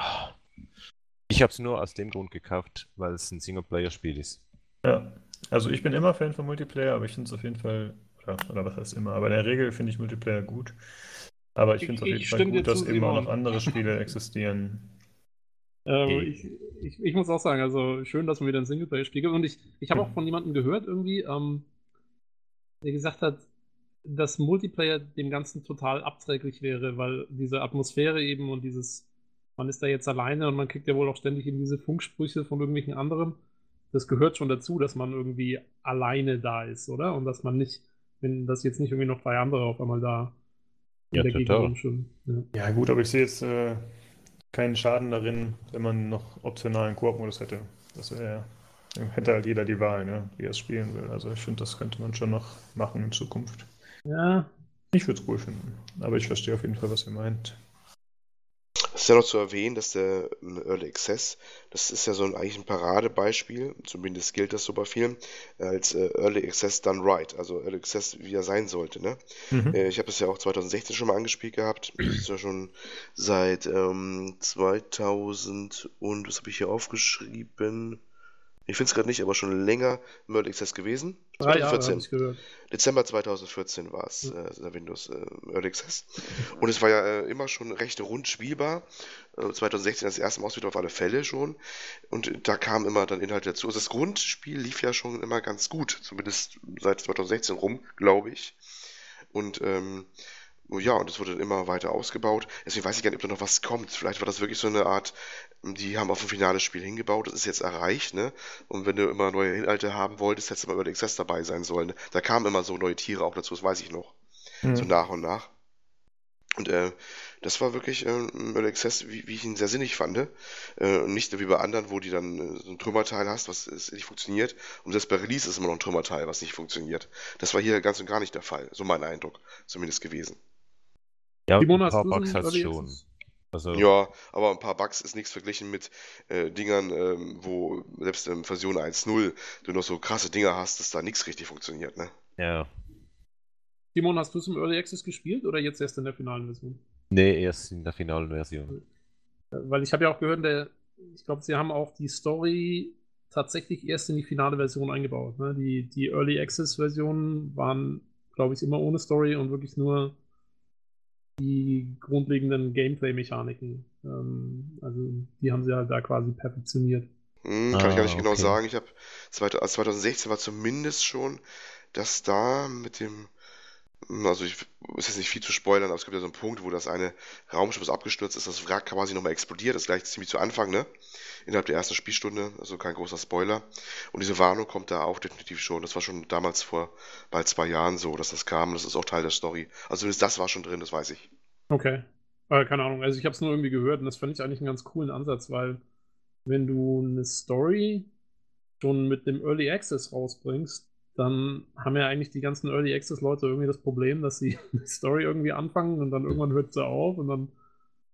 Ich habe es nur aus dem Grund gekauft, weil es ein Singleplayer-Spiel ist. Ja, also ich bin immer Fan von Multiplayer, aber ich finde es auf jeden Fall oder, oder was heißt immer, aber in der Regel finde ich Multiplayer gut. Aber ich finde es auf jeden Fall gut, dass eben auch noch andere Spiele existieren. Ähm, ich, ich, ich, muss auch sagen, also schön, dass man wieder ein Singleplayer-Spiel gibt. Und ich, ich habe auch von jemandem gehört, irgendwie, ähm, der gesagt hat, dass Multiplayer dem Ganzen total abträglich wäre, weil diese Atmosphäre eben und dieses, man ist da jetzt alleine und man kriegt ja wohl auch ständig eben diese Funksprüche von irgendwelchen anderen. Das gehört schon dazu, dass man irgendwie alleine da ist, oder? Und dass man nicht wenn das jetzt nicht irgendwie noch drei andere auf einmal da in ja, der total. Gegend ja. ja. gut, aber ich sehe jetzt äh, keinen Schaden darin, wenn man noch optionalen Koop-Modus hätte. Das wäre hätte halt jeder die Wahl, ne, wie er es spielen will. Also ich finde, das könnte man schon noch machen in Zukunft. Ja. Ich würde es cool finden, aber ich verstehe auf jeden Fall, was ihr meint. Es ist ja noch zu erwähnen, dass der Early Access, das ist ja so ein, eigentlich ein Paradebeispiel, zumindest gilt das so bei vielen, als äh, Early Access done right, also Early Access, wie er sein sollte. Ne? Mhm. Äh, ich habe das ja auch 2016 schon mal angespielt gehabt, das ist ja schon seit ähm, 2000 und, was habe ich hier aufgeschrieben? Ich finde es gerade nicht, aber schon länger im Early Access gewesen. Drei 2014. Jahre Dezember 2014 war es, äh, der Windows äh, Early Access. Und es war ja äh, immer schon recht rund spielbar. 2016 äh, das erste Mal ausprobiert auf alle Fälle schon. Und da kamen immer dann Inhalte dazu. Also das Grundspiel lief ja schon immer ganz gut, zumindest seit 2016 rum, glaube ich. Und ähm, ja, und es wurde dann immer weiter ausgebaut. Deswegen weiß ich gar nicht, ob da noch was kommt. Vielleicht war das wirklich so eine Art, die haben auf ein finales Spiel hingebaut, das ist jetzt erreicht, ne? Und wenn du immer neue Inhalte haben wolltest, hättest du mal über den Access dabei sein sollen. Da kamen immer so neue Tiere auch dazu, das weiß ich noch. Mhm. So nach und nach. Und äh, das war wirklich äh, ein Access, wie, wie, ich ihn sehr sinnig fand. Äh, nicht wie bei anderen, wo die dann äh, so ein Trümmerteil hast, was nicht funktioniert. Und selbst bei Release ist immer noch ein Trümmerteil, was nicht funktioniert. Das war hier ganz und gar nicht der Fall. So mein Eindruck zumindest gewesen. Ja, Simon, ein paar Bugs hat schon. Also, ja, aber ein paar Bugs ist nichts verglichen mit äh, Dingern, ähm, wo selbst in Version 1.0 du noch so krasse Dinger hast, dass da nichts richtig funktioniert, ne? Ja. Simon, hast du es im Early Access gespielt oder jetzt erst in der finalen Version? Nee, erst in der finalen Version. Äh, weil ich habe ja auch gehört, der, ich glaube, sie haben auch die Story tatsächlich erst in die finale Version eingebaut. Ne? Die, die Early Access Versionen waren, glaube ich, immer ohne Story und wirklich nur die grundlegenden Gameplay-Mechaniken. Ähm, also die haben sie halt da quasi perfektioniert. Hm, kann ah, ich gar nicht genau okay. genau sagen. Ich habe 2016 war zumindest schon, dass da mit dem also ich ist jetzt nicht viel zu spoilern, aber es gibt ja so einen Punkt, wo das eine Raumschiff ist abgestürzt ist, das Wrack quasi nochmal explodiert, ist gleich ziemlich zu Anfang, ne? Innerhalb der ersten Spielstunde, also kein großer Spoiler. Und diese Warnung kommt da auch definitiv schon. Das war schon damals vor bald zwei Jahren so, dass das kam. Das ist auch Teil der Story. Also zumindest das war schon drin, das weiß ich. Okay. Äh, keine Ahnung. Also ich habe es nur irgendwie gehört und das fand ich eigentlich einen ganz coolen Ansatz, weil wenn du eine Story schon mit dem Early Access rausbringst, dann haben ja eigentlich die ganzen Early Access Leute irgendwie das Problem, dass sie die Story irgendwie anfangen und dann irgendwann hört sie auf und dann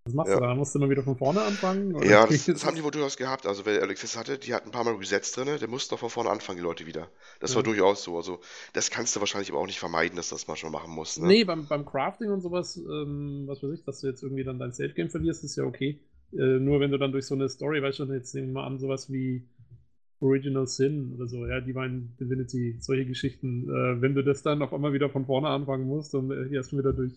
was machst ja. du da? Musst du immer wieder von vorne anfangen? Ja, das, das haben die wohl durchaus gehabt. Also wer Early Access hatte, die hatten ein paar Mal Resets drin, der musste noch von vorne anfangen, die Leute wieder. Das ja. war durchaus so. Also das kannst du wahrscheinlich aber auch nicht vermeiden, dass das mal schon machen musst. Ne? Nee, beim, beim Crafting und sowas, ähm, was weiß ich, dass du jetzt irgendwie dann dein Save-Game verlierst, ist ja okay. Äh, nur wenn du dann durch so eine Story, weißt du, jetzt nehmen wir mal an, sowas wie Original Sin oder so, ja, Divine Divinity, solche Geschichten. Äh, wenn du das dann auf einmal wieder von vorne anfangen musst und äh, erst wieder durch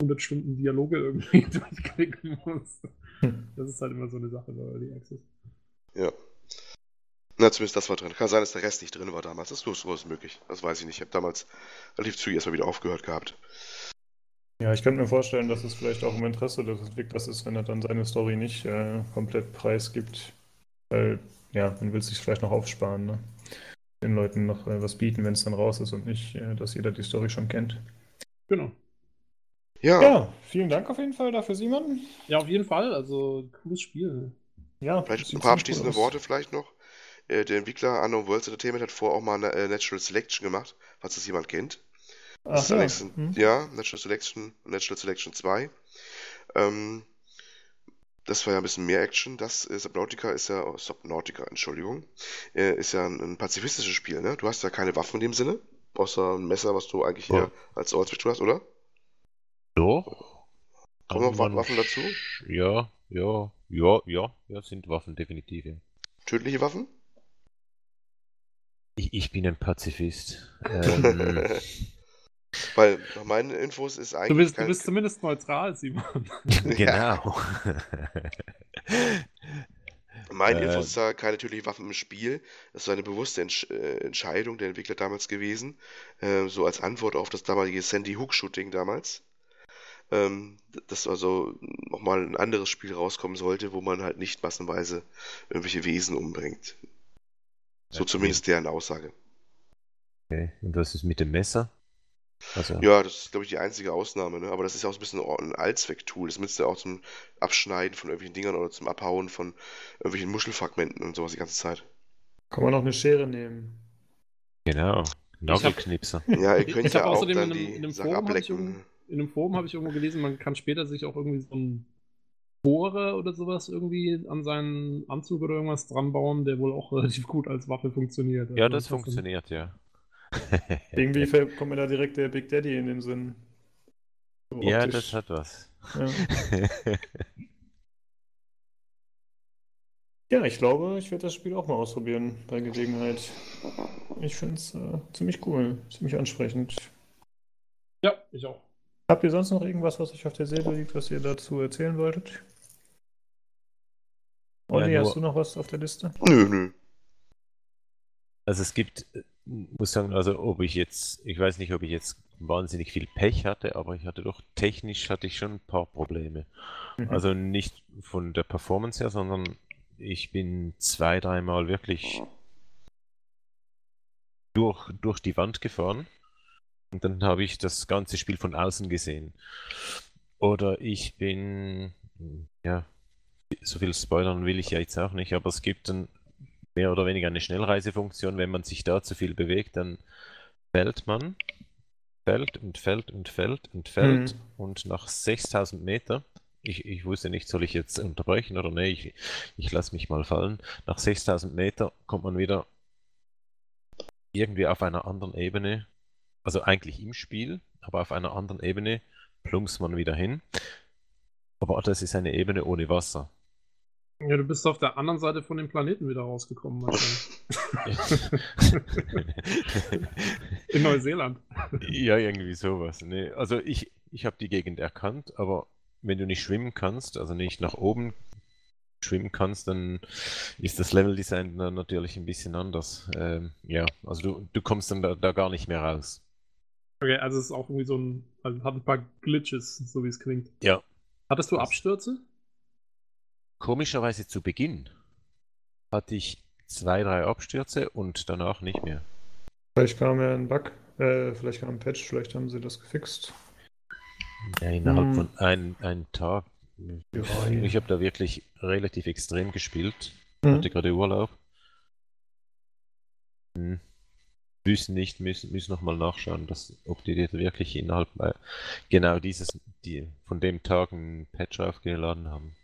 100 Stunden Dialoge irgendwie durchklicken musst. Hm. Das ist halt immer so eine Sache bei Early Access. Ja. Na, zumindest das war drin. Kann sein, dass der Rest nicht drin war damals. Das ist durchaus möglich. Das weiß ich nicht. Ich habe damals relativ zügig erstmal wieder aufgehört gehabt. Ja, ich könnte mir vorstellen, dass es vielleicht auch im Interesse des Entwicklers ist, wenn er dann seine Story nicht äh, komplett preisgibt. Weil, ja, man will sich vielleicht noch aufsparen, ne? Den Leuten noch äh, was bieten, wenn es dann raus ist und nicht, äh, dass jeder die Story schon kennt. Genau. Ja, Ja, vielen Dank auf jeden Fall dafür, Simon. Ja, auf jeden Fall. Also, cooles Spiel. Ja, vielleicht ein paar abschließende cool. Worte vielleicht noch. Äh, der Entwickler Unknown Worlds Entertainment hat vorher auch mal eine äh, Natural Selection gemacht, falls das jemand kennt. Das Ach ist ja. ein, Hm. ja, Natural Selection, Natural Selection 2. Ähm, das war ja ein bisschen mehr Action. Das äh, Subnautica ist ja, oh, Subnautica, Entschuldigung, äh, ist ja ein, ein pazifistisches Spiel, ne? Du hast ja keine Waffen in dem Sinne, außer ein Messer, was du eigentlich hier Ja. als Ortswichtel hast, oder? Doch. Kommen noch Waffen dazu? Ja, ja, ja, ja, ja, sind Waffen definitiv. Ja. Tödliche Waffen? Ich, ich bin ein Pazifist. Ähm, Weil nach meinen Infos ist eigentlich Du bist, du kein, bist zumindest neutral, Simon. genau. Mein Äh, Infos ist da keine tödlichen Waffen im Spiel. Das war eine bewusste Entsch äh, Entscheidung der Entwickler damals gewesen. Äh, so als Antwort auf das damalige Sandy Hook Shooting damals. Ähm, dass also nochmal ein anderes Spiel rauskommen sollte, wo man halt nicht massenweise irgendwelche Wesen umbringt. So Okay. zumindest deren Aussage. okay. Und was ist mit dem Messer? Also, Ja, das ist, glaube ich, die einzige Ausnahme, ne? Aber das ist ja auch so ein bisschen ein Allzwecktool. Das nützt ja auch zum Abschneiden von irgendwelchen Dingern oder zum Abhauen von irgendwelchen Muschelfragmenten und sowas die ganze Zeit. Kann man noch eine Schere nehmen. genau. Nagelknipser. Ja, ihr Ich- könnt ich ja auch außerdem dann in einem- die in einem Sachen Forum ablecken. In einem Forum habe ich irgendwo gelesen, man kann später sich auch irgendwie so ein Bohrer oder sowas irgendwie an seinen Anzug oder irgendwas dran bauen, der wohl auch relativ gut als Waffe funktioniert. Ja, Also das ist dann- funktioniert, ja. Irgendwie kommt mir da direkt der Big Daddy in den Sinn. So ja, das hat was. Ja. Ja, ich glaube, ich werde das Spiel auch mal ausprobieren bei Gelegenheit. Ich finde es äh, ziemlich cool, ziemlich ansprechend. Ja, ich auch. Habt ihr sonst noch irgendwas, was euch auf der Seele liegt, was ihr dazu erzählen wolltet? Olli, nur- hast du noch was auf der Liste? Nö, nö. Also es gibt, muss sagen, also ob ich jetzt, ich weiß nicht, ob ich jetzt wahnsinnig viel Pech hatte, aber ich hatte doch technisch hatte ich schon ein paar Probleme. Mhm. Also nicht von der Performance her, sondern ich bin zwei, dreimal wirklich durch, durch die Wand gefahren und dann habe ich das ganze Spiel von außen gesehen. Oder ich bin, ja, so viel spoilern will ich ja jetzt auch nicht, aber es gibt dann mehr oder weniger eine Schnellreisefunktion. Wenn man sich da zu viel bewegt, dann fällt man, fällt und fällt und fällt und fällt Mhm. und nach 6000 Meter, ich, ich wusste nicht, soll ich jetzt unterbrechen oder nee, ich, ich lasse mich mal fallen. Nach 6000 Meter kommt man wieder irgendwie auf einer anderen Ebene, also eigentlich im Spiel, aber auf einer anderen Ebene plumpst man wieder hin. Aber das ist eine Ebene ohne Wasser. Ja, du bist auf der anderen Seite von dem Planeten wieder rausgekommen. In Neuseeland. Ja, irgendwie sowas. Nee, also ich, ich habe die Gegend erkannt, aber wenn du nicht schwimmen kannst, also nicht nach oben schwimmen kannst, dann ist das Leveldesign dann natürlich ein bisschen anders. Ähm, ja, also du, du kommst dann da, da gar nicht mehr raus. Okay, also es ist auch irgendwie so ein, also hat ein paar Glitches, so wie es klingt. Ja. Hattest du Abstürze? Komischerweise zu Beginn hatte ich zwei, drei Abstürze und danach nicht mehr. Vielleicht kam ja ein Bug, äh, vielleicht kam ein Patch, vielleicht haben sie das gefixt. Ja, innerhalb Hm. von einem, einem Tag. Ja, Ich habe da wirklich relativ extrem gespielt. Mhm. Hatte gerade Urlaub. Hm. Müssen nicht, müssen, müssen nochmal nachschauen, dass, ob die das wirklich innerhalb genau dieses, die von dem Tag einen Patch aufgeladen haben.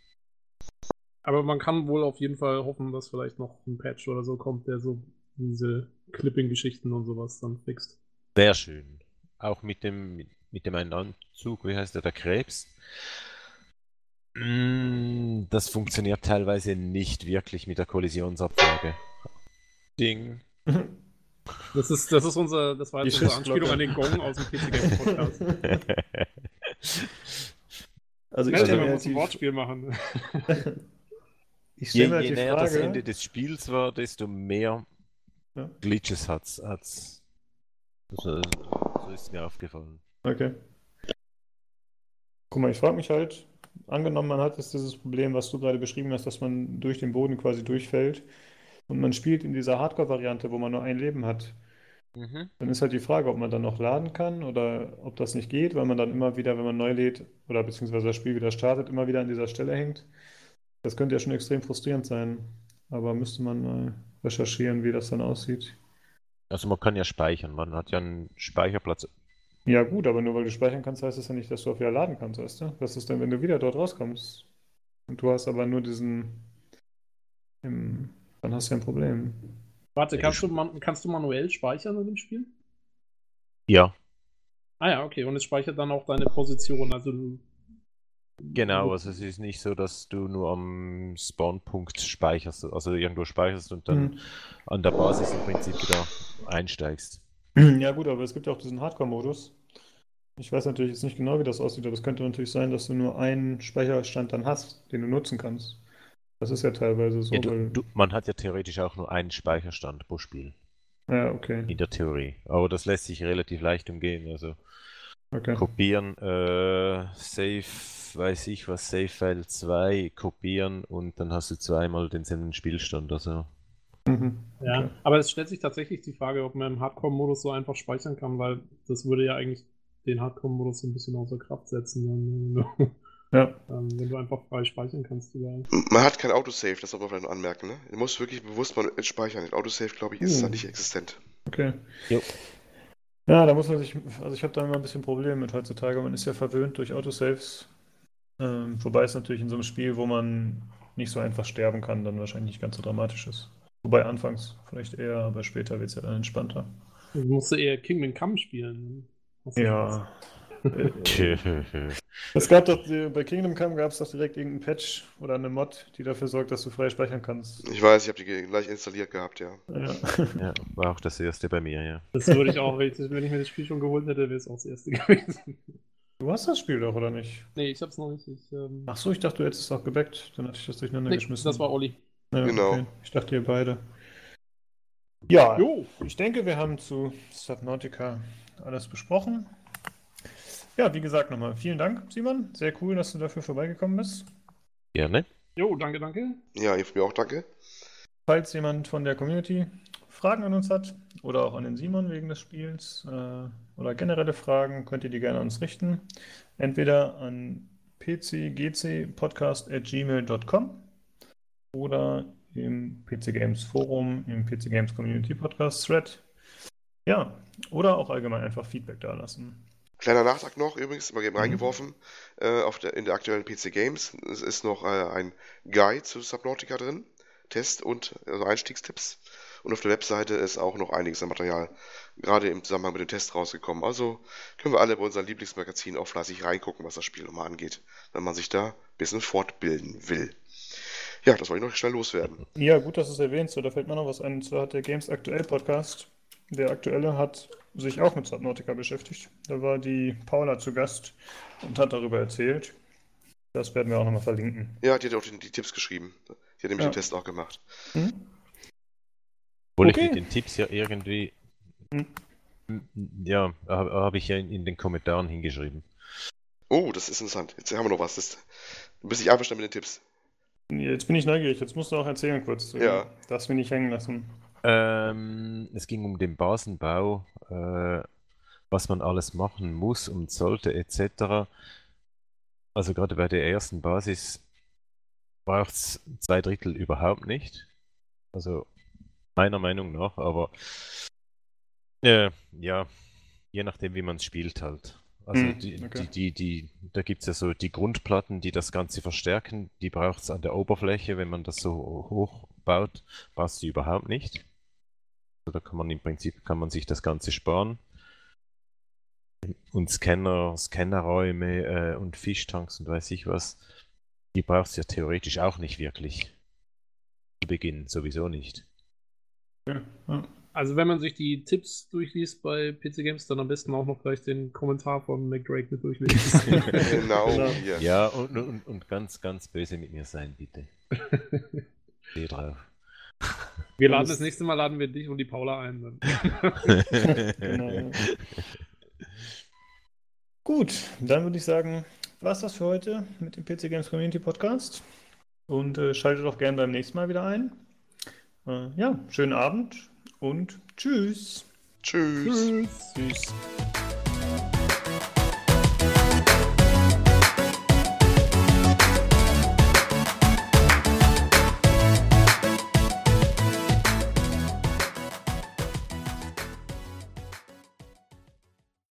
Aber man kann wohl auf jeden Fall hoffen, dass vielleicht noch ein Patch oder so kommt, der so diese Clipping-Geschichten und sowas dann fixt. Sehr schön. Auch mit dem, mit, dem einen Anzug, wie heißt der, der Krebs. Mm, Das funktioniert teilweise nicht wirklich mit der Kollisionsabfrage. Ding. Das ist, das ist unser, das war jetzt unsere Anspielung an den Gong aus dem PC Games Podcast. Also ich dir, mir wir ein Wortspiel machen. ich Je, halt je näher das Frage, Ende des Spiels war, desto mehr Ja. Glitches hat's. hat's. So, so ist mir aufgefallen. Okay. Guck mal, ich frage mich halt, angenommen, man hat jetzt dieses Problem, was du gerade beschrieben hast, dass man durch den Boden quasi durchfällt und man spielt in dieser Hardcore-Variante, wo man nur ein Leben hat. Mhm. Dann ist halt die Frage, ob man dann noch laden kann oder ob das nicht geht, weil man dann immer wieder, wenn man neu lädt oder beziehungsweise das Spiel wieder startet, immer wieder an dieser Stelle hängt. Das könnte ja schon extrem frustrierend sein, aber müsste man mal recherchieren, wie das dann aussieht. Also man kann ja speichern, man hat ja einen Speicherplatz. Ja, gut, aber nur weil du speichern kannst, heißt das ja nicht, dass du auch wieder laden kannst, weißt du? Was ist denn, wenn du wieder dort rauskommst? Und du hast aber nur diesen. Im, dann hast du ja ein Problem. Warte, kannst du, man, kannst du manuell speichern in dem Spiel? Ja, Ah ja, okay. Und es speichert dann auch deine Position. Also du. Genau. Also es ist nicht so, dass du nur am Spawnpunkt speicherst, also irgendwo speicherst und dann Hm. an der Basis im Prinzip wieder einsteigst. Ja, gut, aber es gibt ja auch diesen Hardcore-Modus. Ich weiß natürlich jetzt nicht genau, wie das aussieht, aber es könnte natürlich sein, dass du nur einen Speicherstand dann hast, den du nutzen kannst. Das ist ja teilweise so, Ja, du, du, man hat ja theoretisch auch nur einen Speicherstand pro Spiel, Ja, okay. in der Theorie. Aber das lässt sich relativ leicht umgehen. Also Okay. kopieren, äh, Save, weiß ich was, Save File 2, kopieren und dann hast du zweimal denselben Spielstand. Also Mhm. Ja, Okay. aber es stellt sich tatsächlich die Frage, ob man im Hardcore-Modus so einfach speichern kann, weil das würde ja eigentlich den Hardcore-Modus so ein bisschen außer Kraft setzen, wenn du, Ja. ähm, wenn du einfach frei speichern kannst überall. Man hat kein Autosave, das soll man vielleicht noch anmerken, ne? Du musst wirklich bewusst mal speichern. Den Autosave, glaube ich, ist Hm. da nicht existent. Okay. Jo. Ja, da muss man sich, also ich habe da immer ein bisschen Probleme mit heutzutage. Man ist ja verwöhnt durch Autosaves. Ähm, wobei es natürlich in so einem Spiel, wo man nicht so einfach sterben kann, dann wahrscheinlich nicht ganz so dramatisch ist. Wobei anfangs vielleicht eher, aber später wird es ja dann entspannter. Du musst eher Kingdom Come spielen. Ja. Es gab doch, bei Kingdom Come gab es doch direkt irgendeinen Patch oder eine Mod, die dafür sorgt, dass du frei speichern kannst. Ich weiß, ich habe die gleich installiert gehabt, ja. Ja. Ja, war auch das erste bei mir, ja. Das würde ich auch, wenn ich, wenn ich mir das Spiel schon geholt hätte, wäre es auch das erste gewesen. Du hast das Spiel doch, oder nicht? nee, ich hab's noch nicht. Ich, ähm, Ach so, ich dachte, du hättest es auch gebackt. Dann hatte ich das durcheinander nee, geschmissen. das war Olli. Ja, Genau. okay. Ich dachte, ihr beide. Ja, Jo! ich denke, wir haben zu Subnautica alles besprochen. Ja, wie gesagt, nochmal vielen Dank, Simon. Sehr cool, dass du dafür vorbeigekommen bist. Gerne. Jo, danke, danke. Ja, ich mir auch danke. Falls jemand von der Community Fragen an uns hat oder auch an den Simon wegen des Spiels äh, oder generelle Fragen, könnt ihr die gerne an uns richten. Entweder an pcgcpodcast.gmail.com oder im PC Games Forum, im PC Games Community Podcast Thread. Ja, oder auch allgemein einfach Feedback da lassen. Kleiner Nachtrag noch übrigens, mal eben Mhm. reingeworfen, äh, auf der, in der aktuellen PC Games. Es ist noch äh, ein Guide zu Subnautica drin, Test und also Einstiegstipps. Und auf der Webseite ist auch noch einiges an Material, gerade im Zusammenhang mit dem Test rausgekommen. Also können wir alle bei unserem Lieblingsmagazin auch fleißig reingucken, was das Spiel nochmal angeht, wenn man sich da ein bisschen fortbilden will. Ja, das wollte ich noch schnell loswerden. Ja, gut, dass du es erwähnst. So, Da fällt mir noch was ein. Und zwar hat der Games Aktuell Podcast, der aktuelle, hat sich auch mit Subnautica beschäftigt. Da war die Paula zu Gast und hat darüber erzählt. Das werden wir auch nochmal verlinken. Ja, die hat auch die, die Tipps geschrieben. Die hat nämlich Ja. den Test auch gemacht. Hm? Obwohl Okay. ich mit den Tipps ja irgendwie. Hm. Ja, habe hab ich ja in, in den Kommentaren hingeschrieben. Oh, das ist interessant. Jetzt haben wir noch was. Das, du bist nicht einverstanden mit den Tipps. Jetzt bin ich neugierig. Jetzt musst du auch erzählen kurz. Ja. Darfst mich nicht hängen lassen. Ähm, es ging um den Basenbau, äh, was man alles machen muss und sollte, etc. Also gerade bei der ersten Basis braucht es zwei Drittel überhaupt nicht. Also meiner Meinung nach, aber äh, ja, je nachdem, wie man es spielt halt. Also Hm, die, okay. die, die, die, da gibt es ja so die Grundplatten, die das Ganze verstärken, die braucht es an der Oberfläche, wenn man das so hoch baut, brauchst du überhaupt nicht. Also da kann man im Prinzip kann man sich das Ganze sparen. Und Scanner, Scannerräume äh, und Fischtanks und weiß ich was, die brauchst du ja theoretisch auch nicht wirklich. Zu Beginn sowieso nicht. Ja. Ja. Also wenn man sich die Tipps durchliest bei PC Games, dann am besten auch noch gleich den Kommentar von McDrake mit durchlesen. Genau, Genau. Ja, und, und, und ganz, ganz böse mit mir sein, bitte. Drauf. wir laden das nächste Mal laden wir dich und die Paula ein. Dann. Genau. Gut, dann würde ich sagen, war es das für heute mit dem PC Games Community Podcast. Und äh, schaltet auch gerne beim nächsten Mal wieder ein. Äh, ja, schönen Abend und tschüss. Tschüss. Tschüss. Tschüss.